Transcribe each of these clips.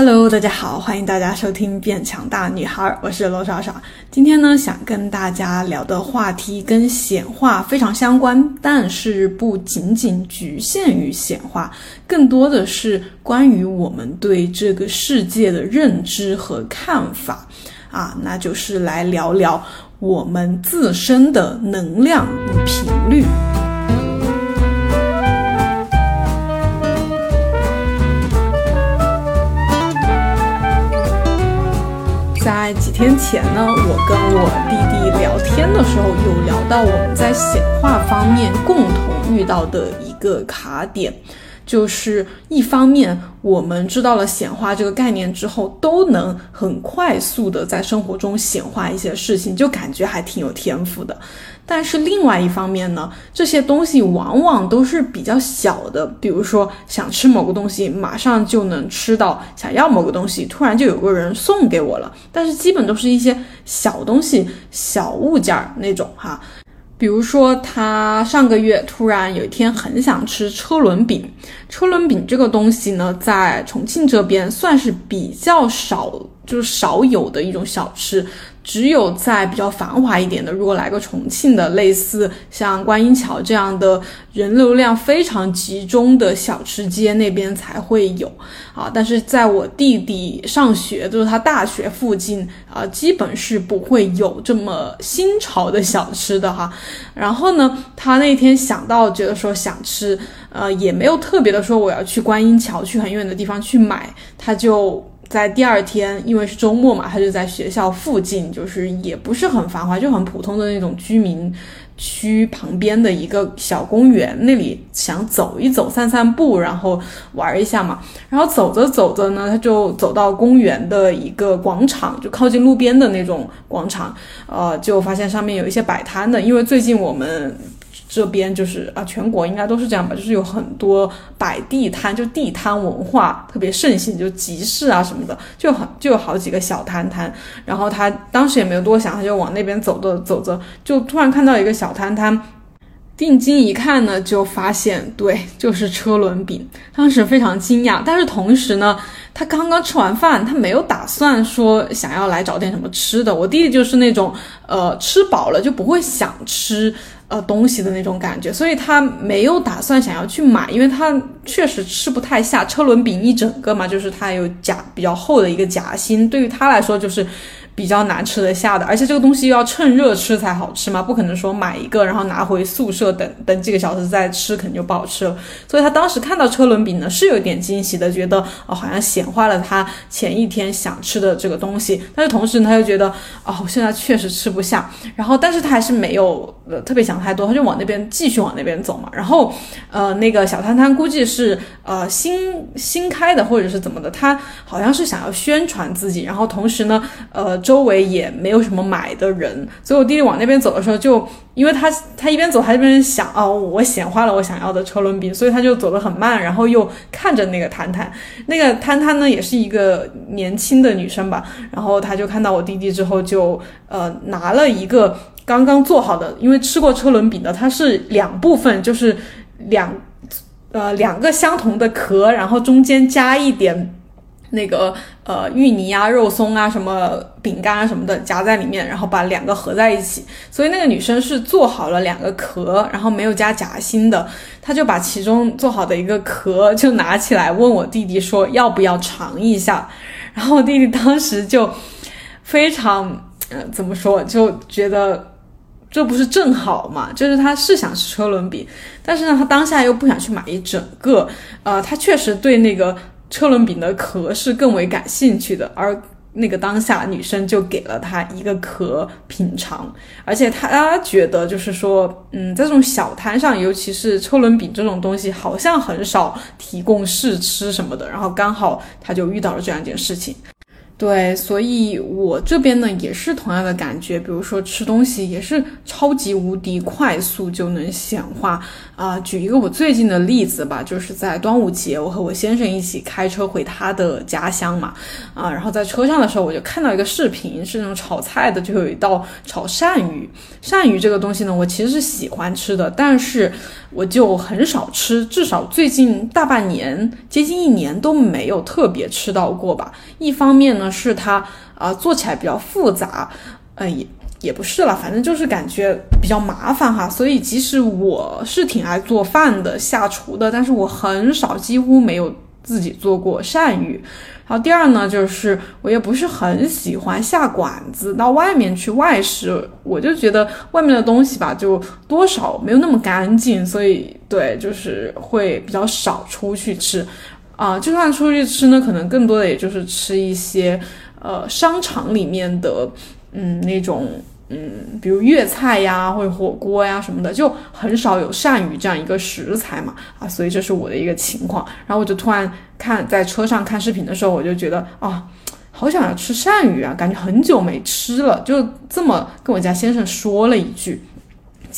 Hello，大家好，欢迎大家收听《变强大女孩》，我是罗莎莎。今天呢，想跟大家聊的话题跟显化非常相关，但是不仅仅局限于显化，更多的是关于我们对这个世界的认知和看法啊，那就是来聊聊我们自身的能量频率。天前呢，我跟我弟弟聊天的时候，有聊到我们在显化方面共同遇到的一个卡点。就是一方面，我们知道了显化这个概念之后，都能很快速的在生活中显化一些事情，就感觉还挺有天赋的。但是另外一方面呢，这些东西往往都是比较小的，比如说想吃某个东西，马上就能吃到；想要某个东西，突然就有个人送给我了。但是基本都是一些小东西、小物件儿那种哈。比如说，他上个月突然有一天很想吃车轮饼。车轮饼这个东西呢，在重庆这边算是比较少，就是少有的一种小吃。只有在比较繁华一点的，如果来个重庆的，类似像观音桥这样的人流量非常集中的小吃街那边才会有啊。但是在我弟弟上学，就是他大学附近啊，基本是不会有这么新潮的小吃的哈。然后呢，他那天想到觉得说想吃，呃，也没有特别的说我要去观音桥去很远的地方去买，他就。在第二天，因为是周末嘛，他就在学校附近，就是也不是很繁华，就很普通的那种居民区旁边的一个小公园那里，想走一走、散散步，然后玩一下嘛。然后走着走着呢，他就走到公园的一个广场，就靠近路边的那种广场，呃，就发现上面有一些摆摊的，因为最近我们。这边就是啊，全国应该都是这样吧，就是有很多摆地摊，就地摊文化特别盛行，就集市啊什么的，就很就有好几个小摊摊。然后他当时也没有多想，他就往那边走着走着，就突然看到一个小摊摊，定睛一看呢，就发现对，就是车轮饼。当时非常惊讶，但是同时呢，他刚刚吃完饭，他没有打算说想要来找点什么吃的。我弟弟就是那种呃吃饱了就不会想吃。呃，东西的那种感觉，所以他没有打算想要去买，因为他确实吃不太下车轮饼一整个嘛，就是它有夹比较厚的一个夹心，对于他来说就是。比较难吃得下的，而且这个东西又要趁热吃才好吃嘛，不可能说买一个然后拿回宿舍等等几个小时再吃，肯定就不好吃了。所以他当时看到车轮饼呢，是有点惊喜的，觉得哦好像显化了他前一天想吃的这个东西。但是同时呢，他又觉得哦现在确实吃不下，然后但是他还是没有呃特别想太多，他就往那边继续往那边走嘛。然后呃那个小摊摊估计是呃新新开的或者是怎么的，他好像是想要宣传自己，然后同时呢呃。周围也没有什么买的人，所以我弟弟往那边走的时候，就因为他他一边走，他一边想哦，我显化了我想要的车轮饼，所以他就走得很慢，然后又看着那个摊摊，那个摊摊呢也是一个年轻的女生吧，然后他就看到我弟弟之后，就呃拿了一个刚刚做好的，因为吃过车轮饼的，它是两部分，就是两呃两个相同的壳，然后中间加一点。那个呃芋泥啊、肉松啊、什么饼干啊什么的夹在里面，然后把两个合在一起。所以那个女生是做好了两个壳，然后没有加夹心的。她就把其中做好的一个壳就拿起来问我弟弟说要不要尝一下。然后我弟弟当时就非常 呃怎么说，就觉得这不是正好嘛？就是他是想吃车轮饼，但是呢他当下又不想去买一整个。呃，他确实对那个。车轮饼的壳是更为感兴趣的，而那个当下女生就给了他一个壳品尝，而且他觉得就是说，嗯，在这种小摊上，尤其是车轮饼这种东西，好像很少提供试吃什么的，然后刚好他就遇到了这样一件事情。对，所以我这边呢也是同样的感觉，比如说吃东西也是超级无敌快速就能显化啊。举一个我最近的例子吧，就是在端午节，我和我先生一起开车回他的家乡嘛，啊，然后在车上的时候我就看到一个视频，是那种炒菜的，就有一道炒鳝鱼。鳝鱼这个东西呢，我其实是喜欢吃的，但是我就很少吃，至少最近大半年，接近一年都没有特别吃到过吧。一方面呢。是它啊，做起来比较复杂，呃，也也不是了，反正就是感觉比较麻烦哈。所以即使我是挺爱做饭的、下厨的，但是我很少，几乎没有自己做过鳝鱼。然后第二呢，就是我也不是很喜欢下馆子到外面去外食，我就觉得外面的东西吧，就多少没有那么干净，所以对，就是会比较少出去吃。啊，就算出去吃呢，可能更多的也就是吃一些，呃，商场里面的，嗯，那种，嗯，比如粤菜呀，或者火锅呀什么的，就很少有鳝鱼这样一个食材嘛，啊，所以这是我的一个情况。然后我就突然看在车上看视频的时候，我就觉得啊，好想要吃鳝鱼啊，感觉很久没吃了，就这么跟我家先生说了一句。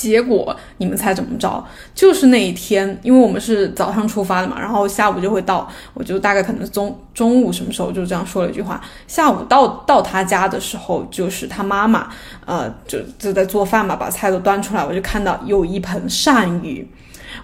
结果你们猜怎么着？就是那一天，因为我们是早上出发的嘛，然后下午就会到，我就大概可能中中午什么时候就这样说了一句话。下午到到他家的时候，就是他妈妈，呃，就就在做饭嘛，把菜都端出来，我就看到有一盆鳝鱼。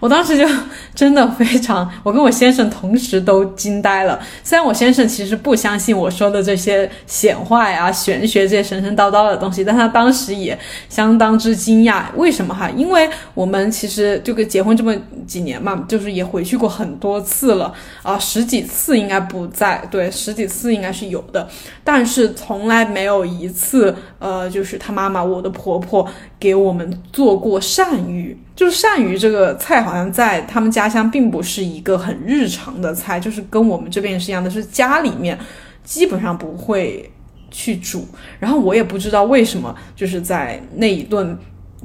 我当时就真的非常，我跟我先生同时都惊呆了。虽然我先生其实不相信我说的这些显化呀、玄学这些神神叨叨的东西，但他当时也相当之惊讶。为什么哈？因为我们其实这个结婚这么几年嘛，就是也回去过很多次了啊，十几次应该不在，对，十几次应该是有的，但是从来没有一次，呃，就是他妈妈，我的婆婆给我们做过鳝鱼。就是鳝鱼这个菜，好像在他们家乡并不是一个很日常的菜，就是跟我们这边是一样的，是家里面基本上不会去煮。然后我也不知道为什么，就是在那一顿，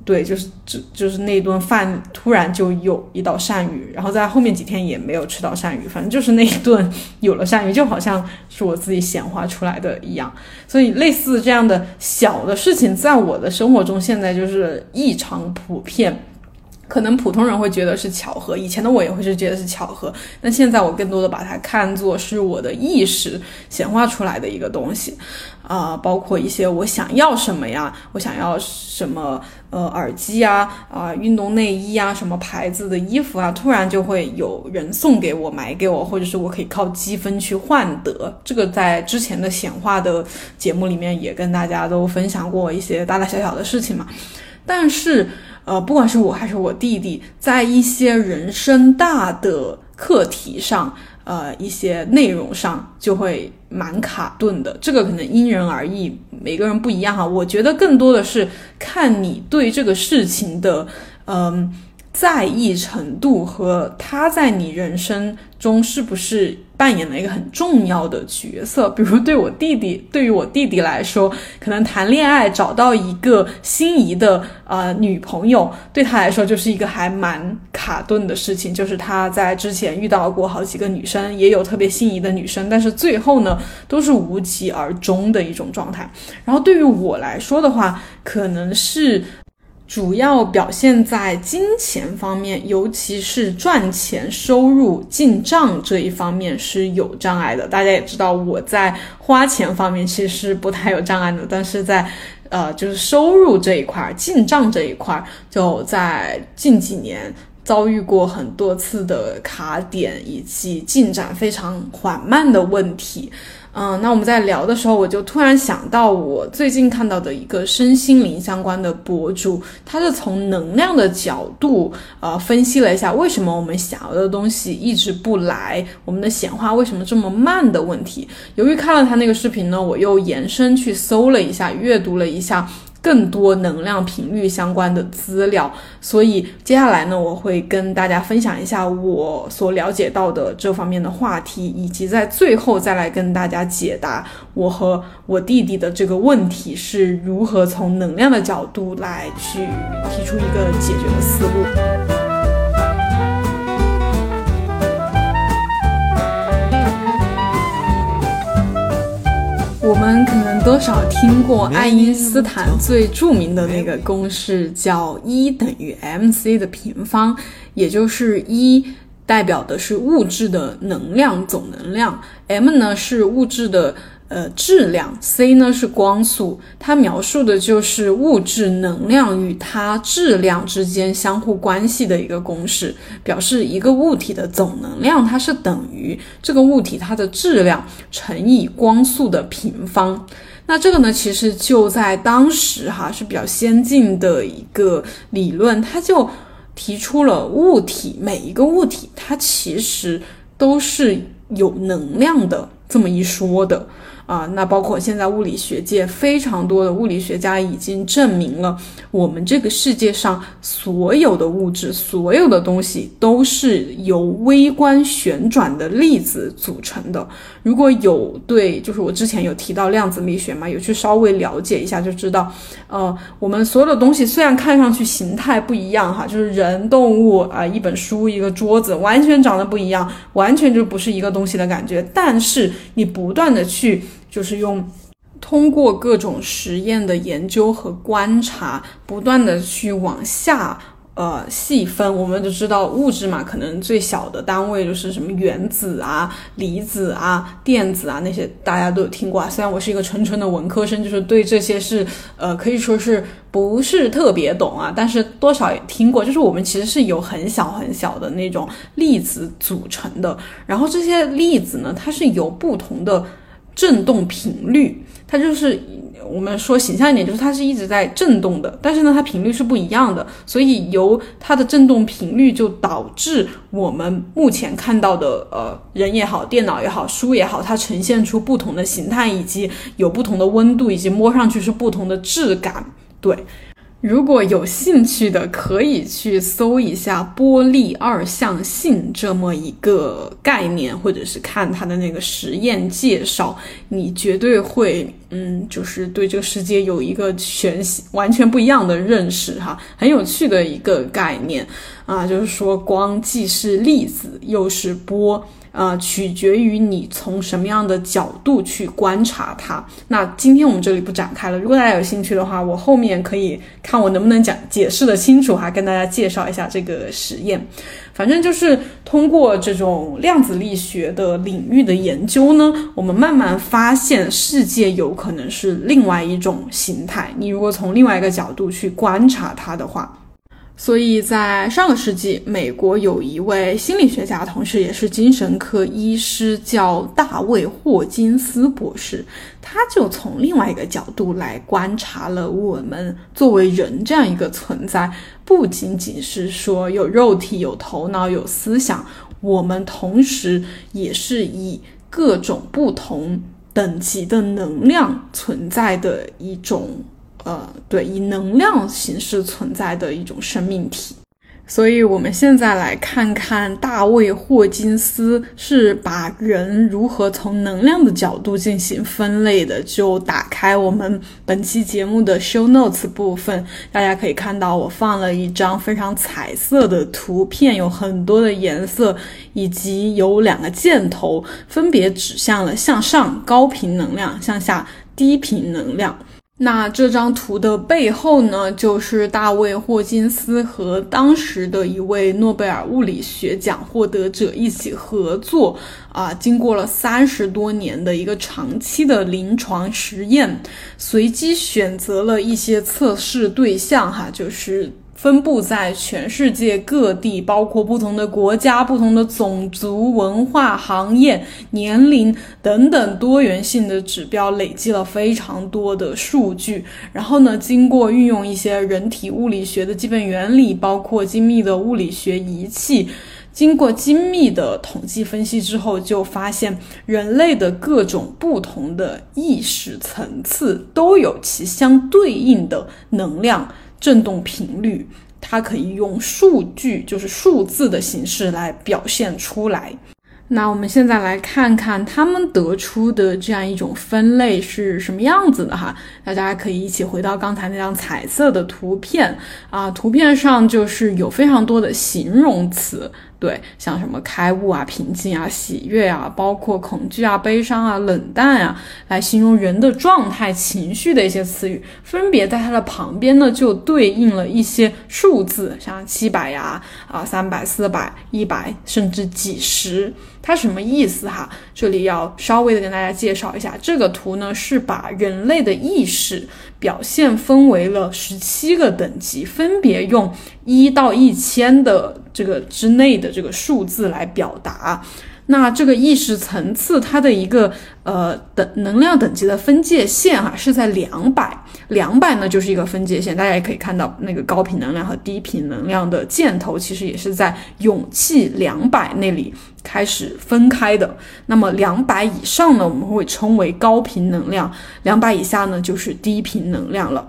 对，就是就就是那一顿饭突然就有一道鳝鱼，然后在后面几天也没有吃到鳝鱼，反正就是那一顿有了鳝鱼，就好像是我自己显化出来的一样。所以类似这样的小的事情，在我的生活中现在就是异常普遍。可能普通人会觉得是巧合，以前的我也会是觉得是巧合，那现在我更多的把它看作是我的意识显化出来的一个东西，啊，包括一些我想要什么呀，我想要什么，呃，耳机啊，啊，运动内衣啊，什么牌子的衣服啊，突然就会有人送给我，买给我，或者是我可以靠积分去换得。这个在之前的显化的节目里面也跟大家都分享过一些大大小小的事情嘛，但是。呃，不管是我还是我弟弟，在一些人生大的课题上，呃，一些内容上就会蛮卡顿的。这个可能因人而异，每个人不一样哈。我觉得更多的是看你对这个事情的，嗯。在意程度和他在你人生中是不是扮演了一个很重要的角色？比如对我弟弟，对于我弟弟来说，可能谈恋爱找到一个心仪的呃女朋友，对他来说就是一个还蛮卡顿的事情。就是他在之前遇到过好几个女生，也有特别心仪的女生，但是最后呢都是无疾而终的一种状态。然后对于我来说的话，可能是。主要表现在金钱方面，尤其是赚钱、收入进账这一方面是有障碍的。大家也知道，我在花钱方面其实不太有障碍的，但是在呃，就是收入这一块、进账这一块，就在近几年遭遇过很多次的卡点以及进展非常缓慢的问题。嗯，那我们在聊的时候，我就突然想到我最近看到的一个身心灵相关的博主，他是从能量的角度，呃，分析了一下为什么我们想要的东西一直不来，我们的显化为什么这么慢的问题。由于看了他那个视频呢，我又延伸去搜了一下，阅读了一下。更多能量频率相关的资料，所以接下来呢，我会跟大家分享一下我所了解到的这方面的话题，以及在最后再来跟大家解答我和我弟弟的这个问题是如何从能量的角度来去提出一个解决的思路。我们可能多少听过爱因斯坦最著名的那个公式，叫 E 等于 mc 的平方，也就是 E 代表的是物质的能量总能量，m 呢是物质的。呃，质量 c 呢是光速，它描述的就是物质能量与它质量之间相互关系的一个公式，表示一个物体的总能量它是等于这个物体它的质量乘以光速的平方。那这个呢，其实就在当时哈是比较先进的一个理论，它就提出了物体每一个物体它其实都是有能量的这么一说的。啊，那包括现在物理学界非常多的物理学家已经证明了，我们这个世界上所有的物质、所有的东西都是由微观旋转的粒子组成的。如果有对，就是我之前有提到量子力学嘛，有去稍微了解一下就知道，呃，我们所有的东西虽然看上去形态不一样哈，就是人、动物啊，一本书、一个桌子，完全长得不一样，完全就不是一个东西的感觉。但是你不断的去。就是用通过各种实验的研究和观察，不断的去往下呃细分，我们就知道物质嘛，可能最小的单位就是什么原子啊、离子啊、电子啊那些，大家都有听过啊。虽然我是一个纯纯的文科生，就是对这些是呃可以说是不是特别懂啊，但是多少也听过。就是我们其实是由很小很小的那种粒子组成的，然后这些粒子呢，它是由不同的。振动频率，它就是我们说形象一点，就是它是一直在振动的，但是呢，它频率是不一样的，所以由它的振动频率就导致我们目前看到的呃人也好，电脑也好，书也好，它呈现出不同的形态，以及有不同的温度，以及摸上去是不同的质感，对。如果有兴趣的，可以去搜一下波粒二象性这么一个概念，或者是看它的那个实验介绍，你绝对会，嗯，就是对这个世界有一个全新完全不一样的认识哈，很有趣的一个概念啊，就是说光既是粒子又是波。呃，取决于你从什么样的角度去观察它。那今天我们这里不展开了。如果大家有兴趣的话，我后面可以看我能不能讲解释的清楚哈，跟大家介绍一下这个实验。反正就是通过这种量子力学的领域的研究呢，我们慢慢发现世界有可能是另外一种形态。你如果从另外一个角度去观察它的话。所以在上个世纪，美国有一位心理学家，同时也是精神科医师，叫大卫霍金斯博士。他就从另外一个角度来观察了我们作为人这样一个存在，不仅仅是说有肉体、有头脑、有思想，我们同时也是以各种不同等级的能量存在的一种。呃，对，以能量形式存在的一种生命体，所以我们现在来看看大卫霍金斯是把人如何从能量的角度进行分类的。就打开我们本期节目的 show notes 部分，大家可以看到我放了一张非常彩色的图片，有很多的颜色，以及有两个箭头，分别指向了向上高频能量，向下低频能量。那这张图的背后呢，就是大卫霍金斯和当时的一位诺贝尔物理学奖获得者一起合作啊，经过了三十多年的一个长期的临床实验，随机选择了一些测试对象，哈，就是。分布在全世界各地，包括不同的国家、不同的种族、文化、行业、年龄等等多元性的指标，累积了非常多的数据。然后呢，经过运用一些人体物理学的基本原理，包括精密的物理学仪器，经过精密的统计分析之后，就发现人类的各种不同的意识层次都有其相对应的能量。振动频率，它可以用数据，就是数字的形式来表现出来。那我们现在来看看他们得出的这样一种分类是什么样子的哈。大家可以一起回到刚才那张彩色的图片啊，图片上就是有非常多的形容词。对，像什么开悟啊、平静啊、喜悦啊，包括恐惧啊、悲伤啊、冷淡啊，来形容人的状态、情绪的一些词语，分别在它的旁边呢，就对应了一些数字，像七百呀、啊三百、四百、一百，甚至几十。它什么意思哈？这里要稍微的跟大家介绍一下，这个图呢是把人类的意识表现分为了十七个等级，分别用一到一千的这个之内的这个数字来表达。那这个意识层次，它的一个呃等能量等级的分界线哈，是在两百，两百呢就是一个分界线。大家也可以看到，那个高频能量和低频能量的箭头，其实也是在勇气两百那里开始分开的。那么两百以上呢，我们会称为高频能量；两百以下呢，就是低频能量了。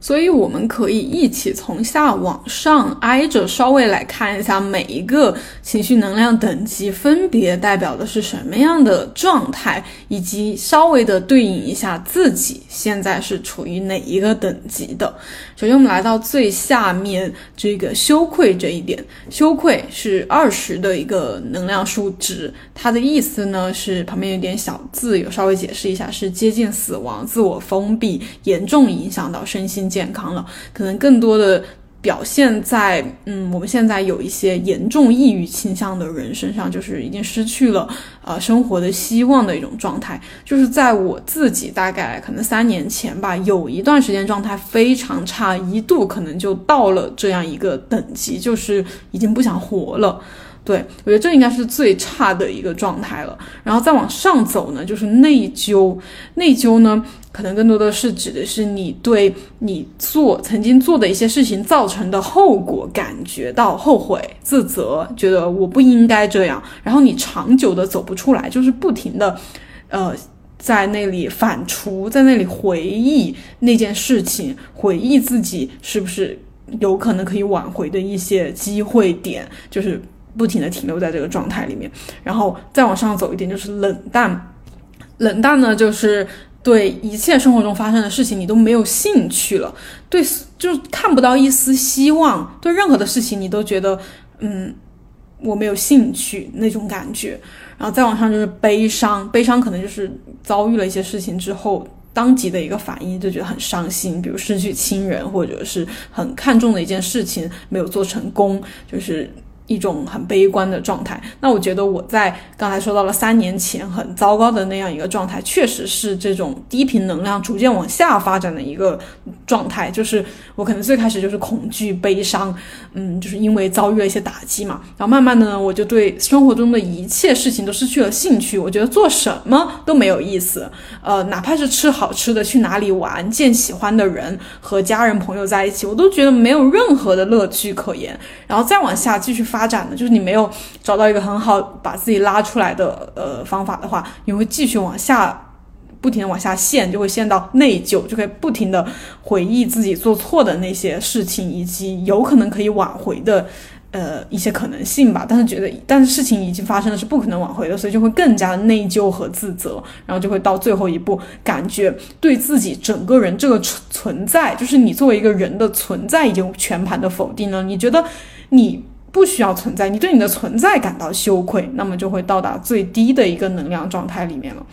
所以我们可以一起从下往上挨着稍微来看一下每一个情绪能量等级分别代表的是什么样的状态，以及稍微的对应一下自己现在是处于哪一个等级的。首先，我们来到最下面这个羞愧这一点，羞愧是二十的一个能量数值，它的意思呢是旁边有点小字，有稍微解释一下，是接近死亡、自我封闭，严重影响到身心。健康了，可能更多的表现在，嗯，我们现在有一些严重抑郁倾向的人身上，就是已经失去了呃生活的希望的一种状态。就是在我自己大概可能三年前吧，有一段时间状态非常差，一度可能就到了这样一个等级，就是已经不想活了。对我觉得这应该是最差的一个状态了。然后再往上走呢，就是内疚，内疚呢。可能更多的是指的是你对你做曾经做的一些事情造成的后果感觉到后悔、自责，觉得我不应该这样，然后你长久的走不出来，就是不停的，呃，在那里反刍，在那里回忆那件事情，回忆自己是不是有可能可以挽回的一些机会点，就是不停的停留在这个状态里面，然后再往上走一点就是冷淡，冷淡呢就是。对一切生活中发生的事情，你都没有兴趣了，对，就看不到一丝希望，对任何的事情你都觉得，嗯，我没有兴趣那种感觉。然后再往上就是悲伤，悲伤可能就是遭遇了一些事情之后，当即的一个反应就觉得很伤心，比如失去亲人，或者是很看重的一件事情没有做成功，就是。一种很悲观的状态。那我觉得我在刚才说到了三年前很糟糕的那样一个状态，确实是这种低频能量逐渐往下发展的一个状态。就是我可能最开始就是恐惧、悲伤，嗯，就是因为遭遇了一些打击嘛。然后慢慢的呢，我就对生活中的一切事情都失去了兴趣。我觉得做什么都没有意思。呃，哪怕是吃好吃的、去哪里玩、见喜欢的人、和家人朋友在一起，我都觉得没有任何的乐趣可言。然后再往下继续发。发展的就是你没有找到一个很好把自己拉出来的呃方法的话，你会继续往下不停的往下陷，就会陷到内疚，就可以不停的回忆自己做错的那些事情，以及有可能可以挽回的呃一些可能性吧。但是觉得，但是事情已经发生了，是不可能挽回的，所以就会更加的内疚和自责，然后就会到最后一步，感觉对自己整个人这个存存在，就是你作为一个人的存在已经全盘的否定了。你觉得你。不需要存在，你对你的存在感到羞愧，那么就会到达最低的一个能量状态里面了。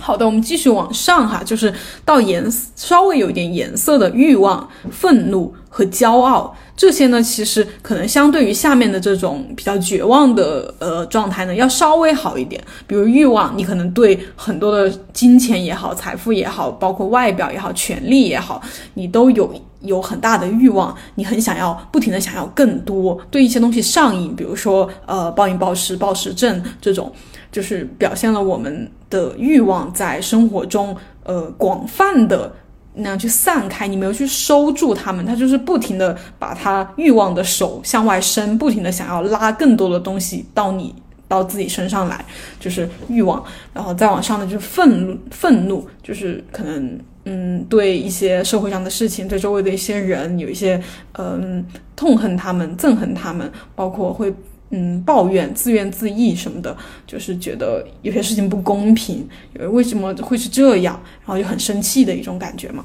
好的，我们继续往上哈，就是到颜稍微有一点颜色的欲望、愤怒和骄傲。这些呢，其实可能相对于下面的这种比较绝望的呃状态呢，要稍微好一点。比如欲望，你可能对很多的金钱也好、财富也好，包括外表也好、权利也好，你都有有很大的欲望，你很想要不停的想要更多，对一些东西上瘾。比如说呃暴饮暴食、暴食症这种，就是表现了我们的欲望在生活中呃广泛的。那样去散开，你没有去收住他们，他就是不停的把他欲望的手向外伸，不停的想要拉更多的东西到你到自己身上来，就是欲望。然后再往上的就是愤怒，愤怒就是可能嗯对一些社会上的事情，对周围的一些人有一些嗯痛恨他们，憎恨他们，包括会。嗯，抱怨、自怨自艾什么的，就是觉得有些事情不公平，为什么会是这样，然后就很生气的一种感觉嘛。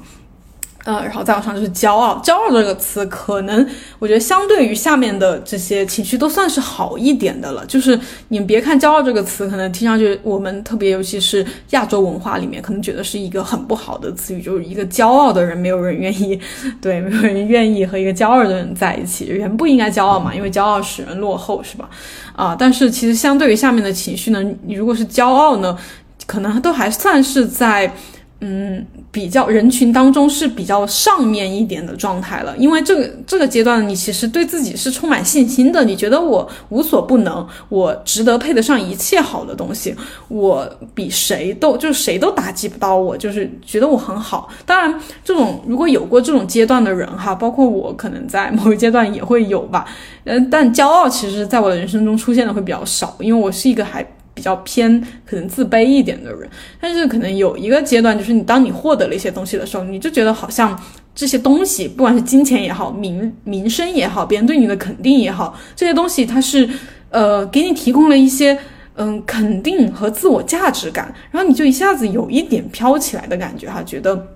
呃，然后再往上就是骄傲，骄傲这个词，可能我觉得相对于下面的这些情绪都算是好一点的了。就是你们别看骄傲这个词，可能听上去我们特别，尤其是亚洲文化里面，可能觉得是一个很不好的词语，就是一个骄傲的人，没有人愿意，对，没有人愿意和一个骄傲的人在一起。人不应该骄傲嘛，因为骄傲使人落后，是吧？啊，但是其实相对于下面的情绪呢，你如果是骄傲呢，可能都还算是在。嗯，比较人群当中是比较上面一点的状态了，因为这个这个阶段你其实对自己是充满信心的，你觉得我无所不能，我值得配得上一切好的东西，我比谁都就是谁都打击不到我，就是觉得我很好。当然，这种如果有过这种阶段的人哈，包括我可能在某一阶段也会有吧，嗯，但骄傲其实在我的人生中出现的会比较少，因为我是一个还。比较偏可能自卑一点的人，但是可能有一个阶段，就是你当你获得了一些东西的时候，你就觉得好像这些东西，不管是金钱也好，名名声也好，别人对你的肯定也好，这些东西它是呃给你提供了一些嗯肯定和自我价值感，然后你就一下子有一点飘起来的感觉哈，觉得。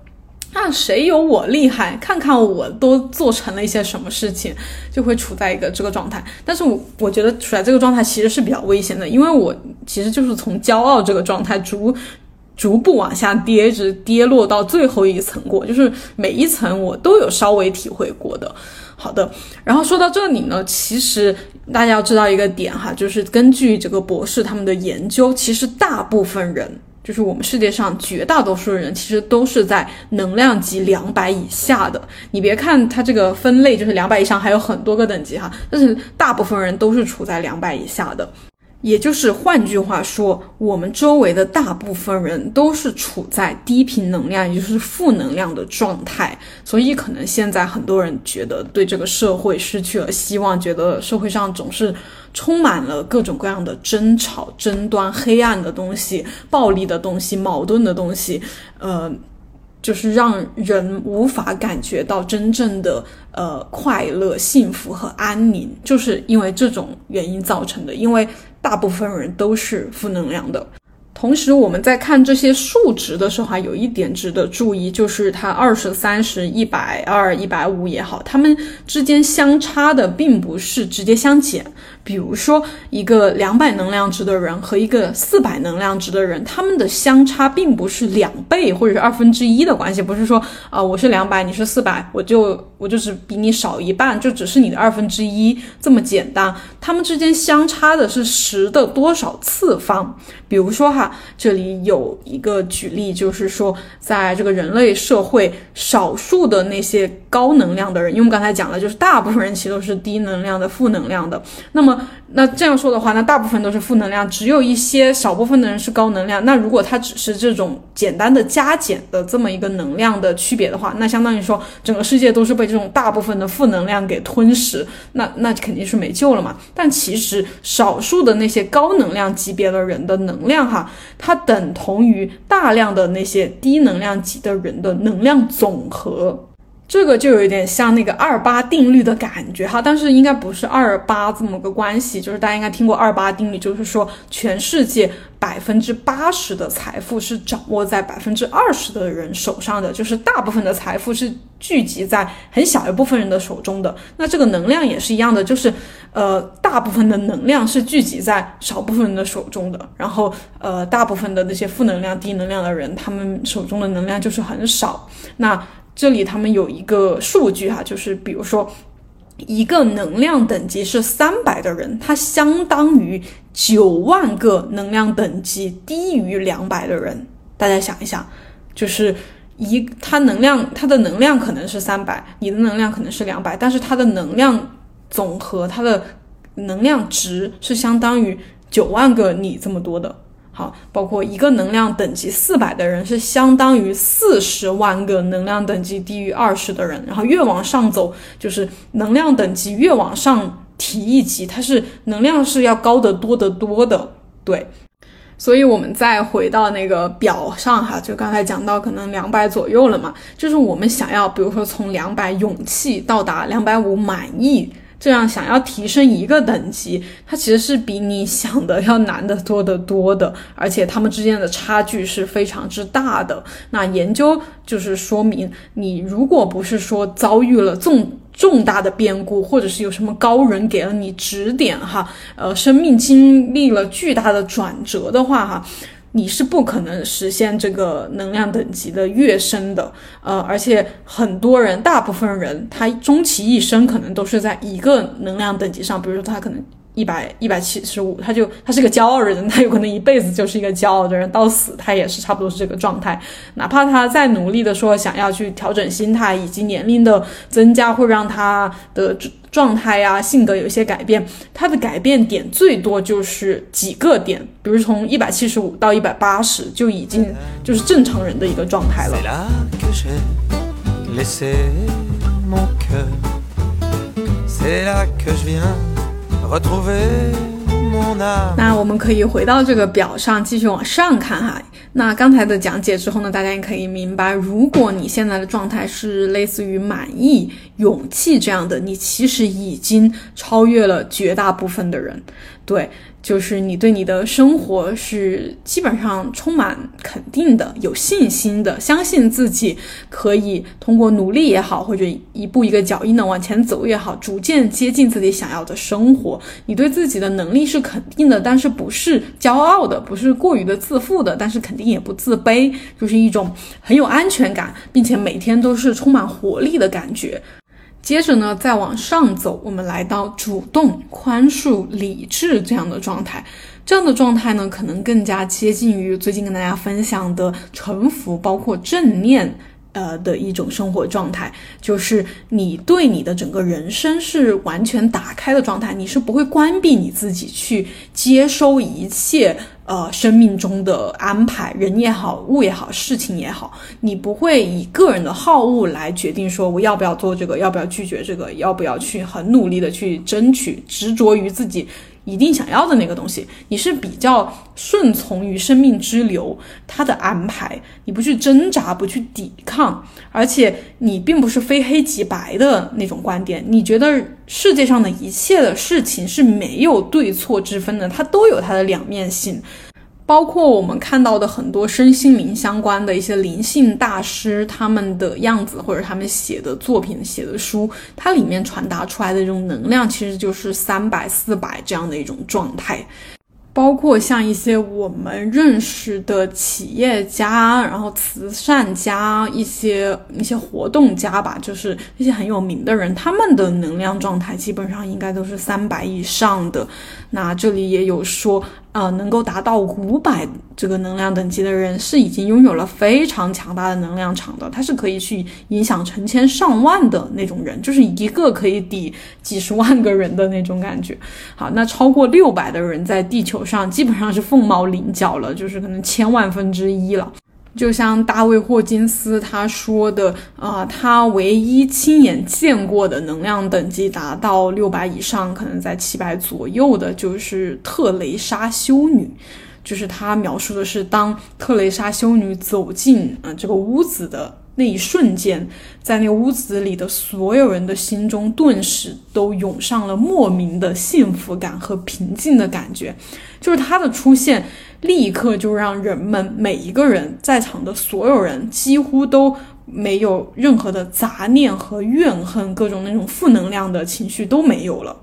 看谁有我厉害，看看我都做成了一些什么事情，就会处在一个这个状态。但是我我觉得处在这个状态其实是比较危险的，因为我其实就是从骄傲这个状态逐逐步往下跌，一直跌落到最后一层过，就是每一层我都有稍微体会过的。好的，然后说到这里呢，其实大家要知道一个点哈，就是根据这个博士他们的研究，其实大部分人。就是我们世界上绝大多数人其实都是在能量级两百以下的。你别看它这个分类就是两百以上，还有很多个等级哈，但是大部分人都是处在两百以下的。也就是换句话说，我们周围的大部分人都是处在低频能量，也就是负能量的状态。所以可能现在很多人觉得对这个社会失去了希望，觉得社会上总是充满了各种各样的争吵、争端、黑暗的东西、暴力的东西、矛盾的东西，呃。就是让人无法感觉到真正的呃快乐、幸福和安宁，就是因为这种原因造成的。因为大部分人都是负能量的。同时，我们在看这些数值的时候，还有一点值得注意，就是它二十三十、一百二、一百五也好，它们之间相差的并不是直接相减。比如说，一个两百能量值的人和一个四百能量值的人，他们的相差并不是两倍或者是二分之一的关系，不是说啊，我是两百，你是四百，我就我就是比你少一半，就只是你的二分之一这么简单。他们之间相差的是十的多少次方？比如说哈，这里有一个举例，就是说，在这个人类社会，少数的那些高能量的人，因为我们刚才讲了，就是大部分人其实都是低能量的、负能量的，那么。那这样说的话，那大部分都是负能量，只有一些少部分的人是高能量。那如果它只是这种简单的加减的这么一个能量的区别的话，那相当于说整个世界都是被这种大部分的负能量给吞噬，那那肯定是没救了嘛。但其实少数的那些高能量级别的人的能量哈，它等同于大量的那些低能量级的人的能量总和。这个就有一点像那个二八定律的感觉哈，但是应该不是二八这么个关系，就是大家应该听过二八定律，就是说全世界百分之八十的财富是掌握在百分之二十的人手上的，就是大部分的财富是聚集在很小一部分人的手中的。那这个能量也是一样的，就是呃大部分的能量是聚集在少部分人的手中的，然后呃大部分的那些负能量、低能量的人，他们手中的能量就是很少。那这里他们有一个数据哈，就是比如说，一个能量等级是三百的人，他相当于九万个能量等级低于两百的人。大家想一想，就是一它能量它的能量可能是三百，你的能量可能是两百，但是它的能量总和它的能量值是相当于九万个你这么多的。好，包括一个能量等级四百的人是相当于四十万个能量等级低于二十的人，然后越往上走，就是能量等级越往上提一级，它是能量是要高得多得多的。对，所以我们再回到那个表上哈，就刚才讲到可能两百左右了嘛，就是我们想要，比如说从两百勇气到达两百五满意。这样想要提升一个等级，它其实是比你想的要难得多得多的，而且它们之间的差距是非常之大的。那研究就是说明，你如果不是说遭遇了重重大的变故，或者是有什么高人给了你指点哈，呃，生命经历了巨大的转折的话哈。你是不可能实现这个能量等级的跃升的，呃，而且很多人，大部分人，他终其一生可能都是在一个能量等级上，比如说他可能。一百一百七十五，他就他是个骄傲的人，他有可能一辈子就是一个骄傲的人，到死他也是差不多是这个状态。哪怕他再努力的说想要去调整心态，以及年龄的增加会让他的状态呀、性格有一些改变，他的改变点最多就是几个点，比如从一百七十五到一百八十就已经就是正常人的一个状态了。那我们可以回到这个表上继续往上看哈。那刚才的讲解之后呢，大家也可以明白，如果你现在的状态是类似于满意、勇气这样的，你其实已经超越了绝大部分的人，对。就是你对你的生活是基本上充满肯定的、有信心的，相信自己可以通过努力也好，或者一步一个脚印的往前走也好，逐渐接近自己想要的生活。你对自己的能力是肯定的，但是不是骄傲的，不是过于的自负的，但是肯定也不自卑，就是一种很有安全感，并且每天都是充满活力的感觉。接着呢，再往上走，我们来到主动、宽恕、理智这样的状态。这样的状态呢，可能更加接近于最近跟大家分享的臣服，包括正念。呃的一种生活状态，就是你对你的整个人生是完全打开的状态，你是不会关闭你自己去接收一切呃生命中的安排，人也好，物也好，事情也好，你不会以个人的好恶来决定说我要不要做这个，要不要拒绝这个，要不要去很努力的去争取，执着于自己。一定想要的那个东西，你是比较顺从于生命之流它的安排，你不去挣扎，不去抵抗，而且你并不是非黑即白的那种观点，你觉得世界上的一切的事情是没有对错之分的，它都有它的两面性。包括我们看到的很多身心灵相关的一些灵性大师，他们的样子或者他们写的作品、写的书，它里面传达出来的这种能量，其实就是三百、四百这样的一种状态。包括像一些我们认识的企业家，然后慈善家，一些一些活动家吧，就是一些很有名的人，他们的能量状态基本上应该都是三百以上的。那这里也有说。呃，能够达到五百这个能量等级的人，是已经拥有了非常强大的能量场的，他是可以去影响成千上万的那种人，就是一个可以抵几十万个人的那种感觉。好，那超过六百的人在地球上基本上是凤毛麟角了，就是可能千万分之一了。就像大卫霍金斯他说的啊，他唯一亲眼见过的能量等级达到六百以上，可能在七百左右的，就是特蕾莎修女。就是他描述的是，当特蕾莎修女走进啊这个屋子的那一瞬间，在那屋子里的所有人的心中，顿时都涌上了莫名的幸福感和平静的感觉。就是他的出现。立刻就让人们每一个人在场的所有人几乎都没有任何的杂念和怨恨，各种那种负能量的情绪都没有了。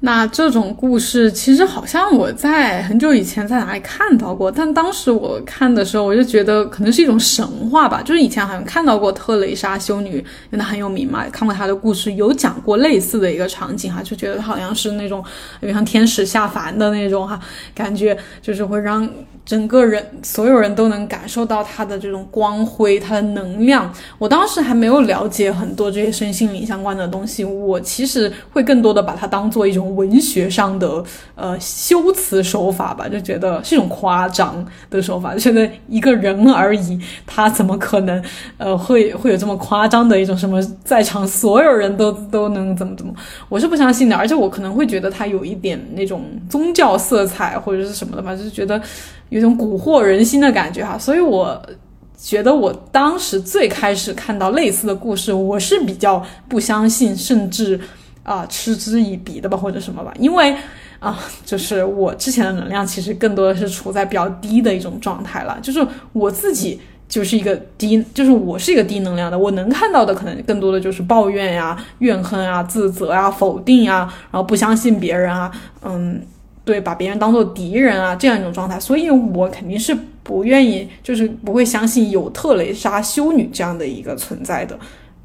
那这种故事其实好像我在很久以前在哪里看到过，但当时我看的时候，我就觉得可能是一种神话吧。就是以前好像看到过特蕾莎修女，因为她很有名嘛，看过她的故事，有讲过类似的一个场景哈，就觉得好像是那种有点像天使下凡的那种哈，感觉就是会让。整个人，所有人都能感受到他的这种光辉，他的能量。我当时还没有了解很多这些身心灵相关的东西，我其实会更多的把它当做一种文学上的呃修辞手法吧，就觉得是一种夸张的手法，觉得一个人而已，他怎么可能呃会会有这么夸张的一种什么，在场所有人都 都能怎么怎么，我是不相信的，而且我可能会觉得他有一点那种宗教色彩或者是什么的吧，就是觉得。有种蛊惑人心的感觉哈，所以我觉得我当时最开始看到类似的故事，我是比较不相信，甚至啊嗤之以鼻的吧，或者什么吧，因为啊，就是我之前的能量其实更多的是处在比较低的一种状态了，就是我自己就是一个低，就是我是一个低能量的，我能看到的可能更多的就是抱怨呀、怨恨啊、自责啊、否定啊，然后不相信别人啊，嗯。对，把别人当做敌人啊，这样一种状态，所以我肯定是不愿意，就是不会相信有特蕾莎修女这样的一个存在的。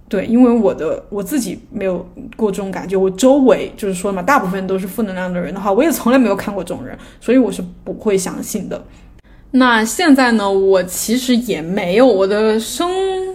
对，因为我的我自己没有过这种感觉，我周围就是说嘛，大部分都是负能量的人的话，我也从来没有看过这种人，所以我是不会相信的。那现在呢，我其实也没有我的生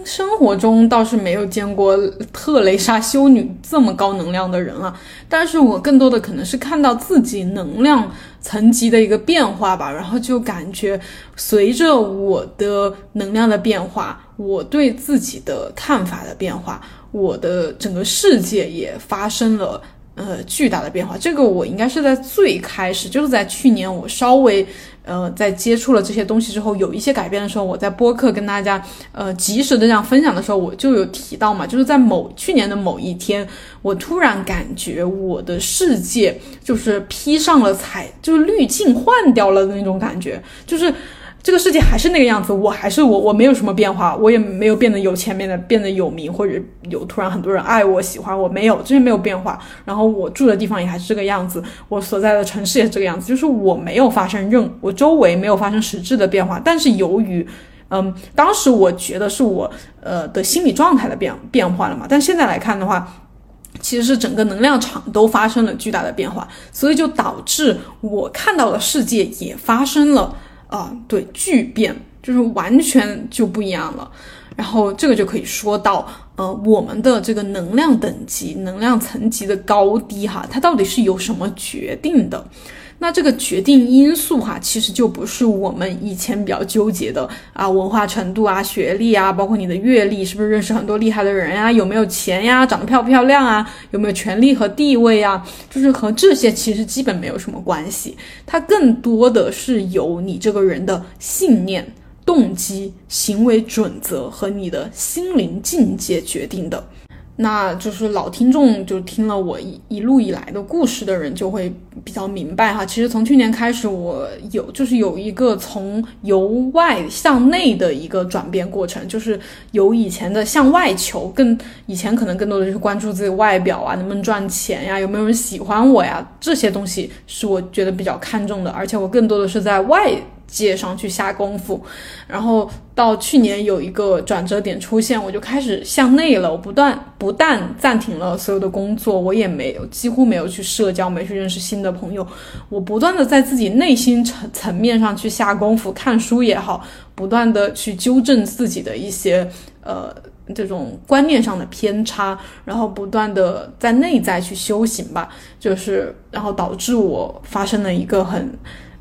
生活中倒是没有见过特蕾莎修女这么高能量的人啊。但是我更多的可能是看到自己能量层级的一个变化吧，然后就感觉随着我的能量的变化，我对自己的看法的变化，我的整个世界也发生了呃巨大的变化。这个我应该是在最开始，就是在去年我稍微。呃，在接触了这些东西之后，有一些改变的时候，我在播客跟大家呃及时的这样分享的时候，我就有提到嘛，就是在某去年的某一天，我突然感觉我的世界就是披上了彩，就是滤镜换掉了的那种感觉，就是。这个世界还是那个样子，我还是我，我没有什么变化，我也没有变得有钱，变得变得有名，或者有突然很多人爱我、喜欢我，没有这些没有变化。然后我住的地方也还是这个样子，我所在的城市也这个样子，就是我没有发生任，我周围没有发生实质的变化。但是由于，嗯，当时我觉得是我呃的心理状态的变变化了嘛，但现在来看的话，其实是整个能量场都发生了巨大的变化，所以就导致我看到的世界也发生了。啊，对，巨变就是完全就不一样了。然后这个就可以说到，呃，我们的这个能量等级、能量层级的高低哈，它到底是由什么决定的？那这个决定因素哈，其实就不是我们以前比较纠结的啊，文化程度啊、学历啊，包括你的阅历，是不是认识很多厉害的人呀？有没有钱呀？长得漂不漂亮啊？有没有权利和地位啊？就是和这些其实基本没有什么关系，它更多的是由你这个人的信念、动机、行为准则和你的心灵境界决定的。那就是老听众，就听了我一一路以来的故事的人，就会比较明白哈。其实从去年开始，我有就是有一个从由外向内的一个转变过程，就是由以前的向外求，更以前可能更多的就是关注自己外表啊，能不能赚钱呀，有没有人喜欢我呀，这些东西是我觉得比较看重的，而且我更多的是在外。界上去下功夫，然后到去年有一个转折点出现，我就开始向内了。我不断不但暂停了所有的工作，我也没有几乎没有去社交，没去认识新的朋友。我不断的在自己内心层层面上去下功夫，看书也好，不断的去纠正自己的一些呃这种观念上的偏差，然后不断的在内在去修行吧，就是然后导致我发生了一个很。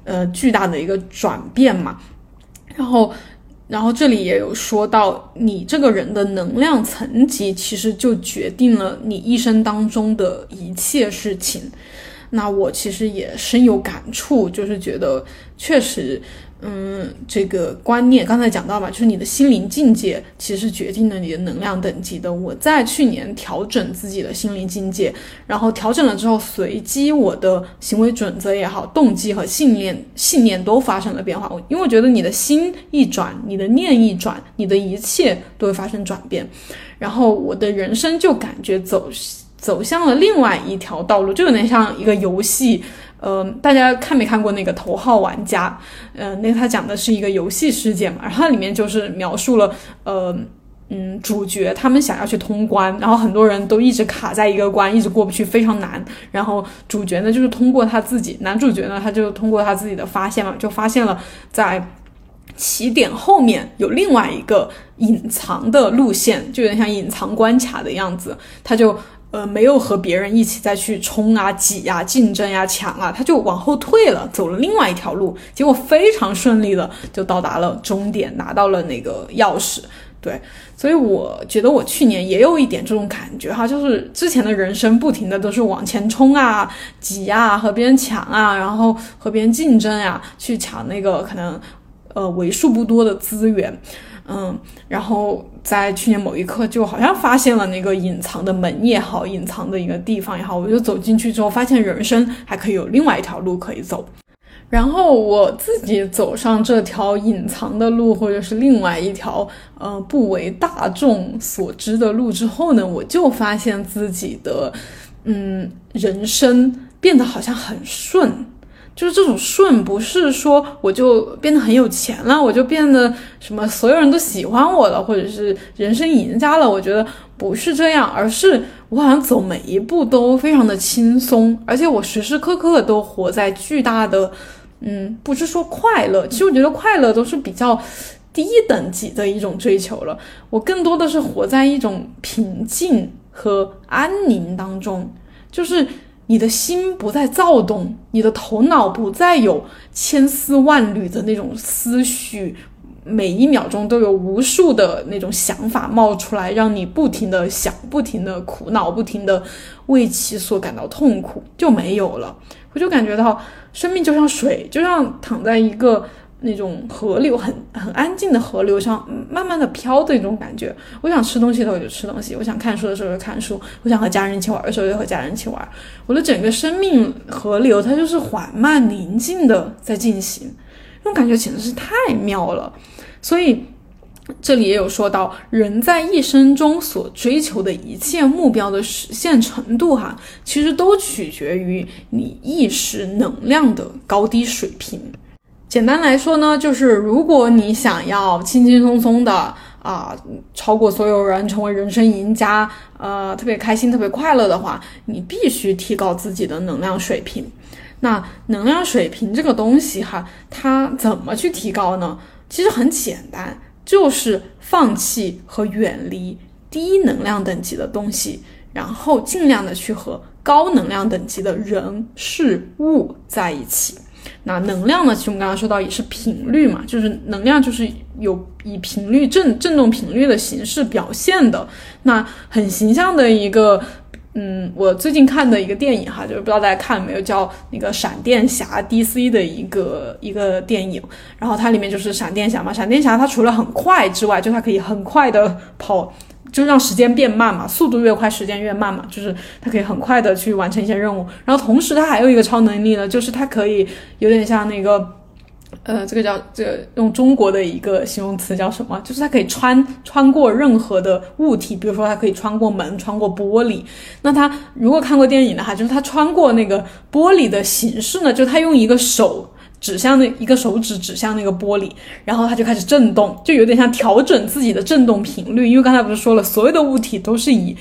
呃，巨大的一个转变嘛，然后，然后这里也有说到，你这个人的能量层级，其实就决定了你一生当中的一切事情。那我其实也深有感触，就是觉得确实。嗯，这个观念刚才讲到嘛，就是你的心灵境界其实决定了你的能量等级的。我在去年调整自己的心灵境界，然后调整了之后，随机我的行为准则也好，动机和信念信念都发生了变化。因为我觉得你的心一转，你的念一转，你的一切都会发生转变。然后我的人生就感觉走走向了另外一条道路，就有点像一个游戏。呃，大家看没看过那个头号玩家？嗯，那个他讲的是一个游戏世界嘛，然后它里面就是描述了，呃，嗯，主角他们想要去通关，然后很多人都一直卡在一个关，一直过不去，非常难。然后主角呢，就是通过他自己，男主角呢，他就通过他自己的发现嘛，就发现了在起点后面有另外一个隐藏的路线，就有点像隐藏关卡的样子，他就。呃，没有和别人一起再去冲啊、挤呀、竞争呀、抢啊，他就往后退了，走了另外一条路，结果非常顺利的就到达了终点，拿到了那个钥匙。对，所以我觉得我去年也有一点这种感觉哈，就是之前的人生不停的都是往前冲啊、挤啊、和别人抢啊，然后和别人竞争呀，去抢那个可能。呃为数不多的资源。嗯，然后在去年某一刻，就好像发现了那个隐藏的门也好，隐藏的一个地方也好，我就走进去之后，发现人生还可以有另外一条路可以走。然后我自己走上这条隐藏的路，或者是另外一条呃不为大众所知的路之后呢，我就发现自己的嗯人生变得好像很顺。就是这种顺，不是说我就变得很有钱了，我就变得什么所有人都喜欢我了，或者是人生赢家了。我觉得不是这样，而是我好像走每一步都非常的轻松，而且我时时刻刻都活在巨大的，嗯，不是说快乐，其实我觉得快乐都是比较低等级的一种追求了。我更多的是活在一种平静和安宁当中，就是。你的心不再躁动，你的头脑不再有千丝万缕的那种思绪，每一秒钟都有无数的那种想法冒出来，让你不停的想，不停的苦恼，不停的为其所感到痛苦，就没有了。我就感觉到生命就像水，就像躺在一个。那种河流很很安静的河流上，慢慢的飘的一种感觉。我想吃东西的时候就吃东西，我想看书的时候就看书，我想和家人一起玩的时候就和家人一起玩。我的整个生命河流，它就是缓慢宁静的在进行，那种感觉简直是太妙了。所以这里也有说到，人在一生中所追求的一切目标的实现程度，哈，其实都取决于你意识能量的高低水平。简单来说呢，就是如果你想要轻轻松松的啊超过所有人，成为人生赢家，呃，特别开心、特别快乐的话，你必须提高自己的能量水平。那能量水平这个东西哈，它怎么去提高呢？其实很简单，就是放弃和远离低能量等级的东西，然后尽量的去和高能量等级的人事物在一起。那能量呢？其实我们刚刚说到也是频率嘛，就是能量就是有以频率振振动频率的形式表现的。那很形象的一个，嗯，我最近看的一个电影哈，就是不知道大家看没有，叫那个闪电侠 DC 的一个一个电影。然后它里面就是闪电侠嘛，闪电侠他除了很快之外，就它可以很快的跑。就让时间变慢嘛，速度越快，时间越慢嘛。就是它可以很快的去完成一些任务，然后同时它还有一个超能力呢，就是它可以有点像那个，呃，这个叫这用中国的一个形容词叫什么？就是它可以穿穿过任何的物体，比如说它可以穿过门，穿过玻璃。那它如果看过电影的话，就是它穿过那个玻璃的形式呢，就它用一个手。指向那一个手指指向那个玻璃，然后它就开始震动，就有点像调整自己的振动频率。因为刚才不是说了，所有的物体都是以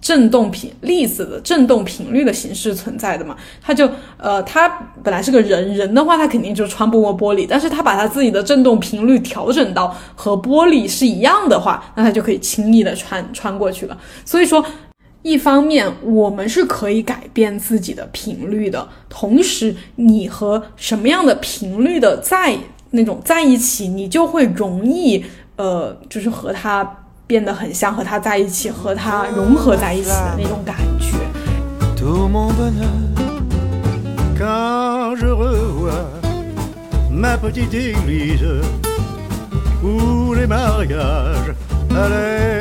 振动频粒子的振动频率的形式存在的嘛？它就呃，它本来是个人，人的话它肯定就穿不过玻璃，但是它把它自己的振动频率调整到和玻璃是一样的话，那它就可以轻易的穿穿过去了。所以说。一方面，我们是可以改变自己的频率的，同时，你和什么样的频率的在那种在一起，你就会容易，呃，就是和他变得很像，和他在一起，和他融合在一起的那种感觉。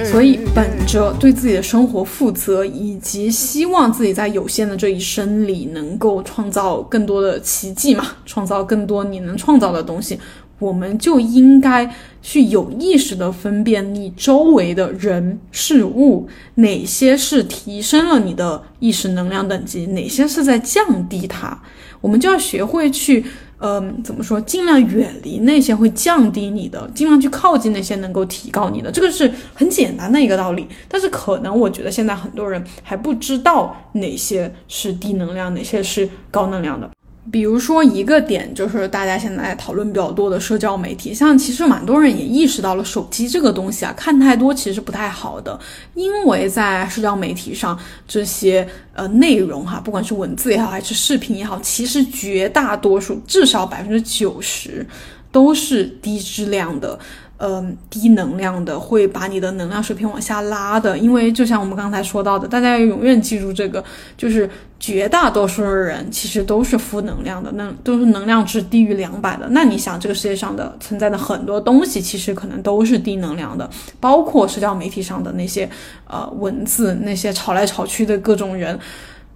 所以，本着对自己的生活负责，以及希望自己在有限的这一生里能够创造更多的奇迹嘛，创造更多你能创造的东西，我们就应该去有意识的分辨你周围的人事物，哪些是提升了你的意识能量等级，哪些是在降低它，我们就要学会去。嗯，怎么说？尽量远离那些会降低你的，尽量去靠近那些能够提高你的。这个是很简单的一个道理，但是可能我觉得现在很多人还不知道哪些是低能量，哪些是高能量的。比如说一个点，就是大家现在讨论比较多的社交媒体，像其实蛮多人也意识到了手机这个东西啊，看太多其实不太好的，因为在社交媒体上这些呃内容哈，不管是文字也好，还是视频也好，其实绝大多数至少百分之九十都是低质量的。嗯，低能量的会把你的能量水平往下拉的，因为就像我们刚才说到的，大家要永远记住这个，就是绝大多数的人其实都是负能量的，那都是能量值低于两百的。那你想，这个世界上的存在的很多东西，其实可能都是低能量的，包括社交媒体上的那些呃文字，那些吵来吵去的各种人，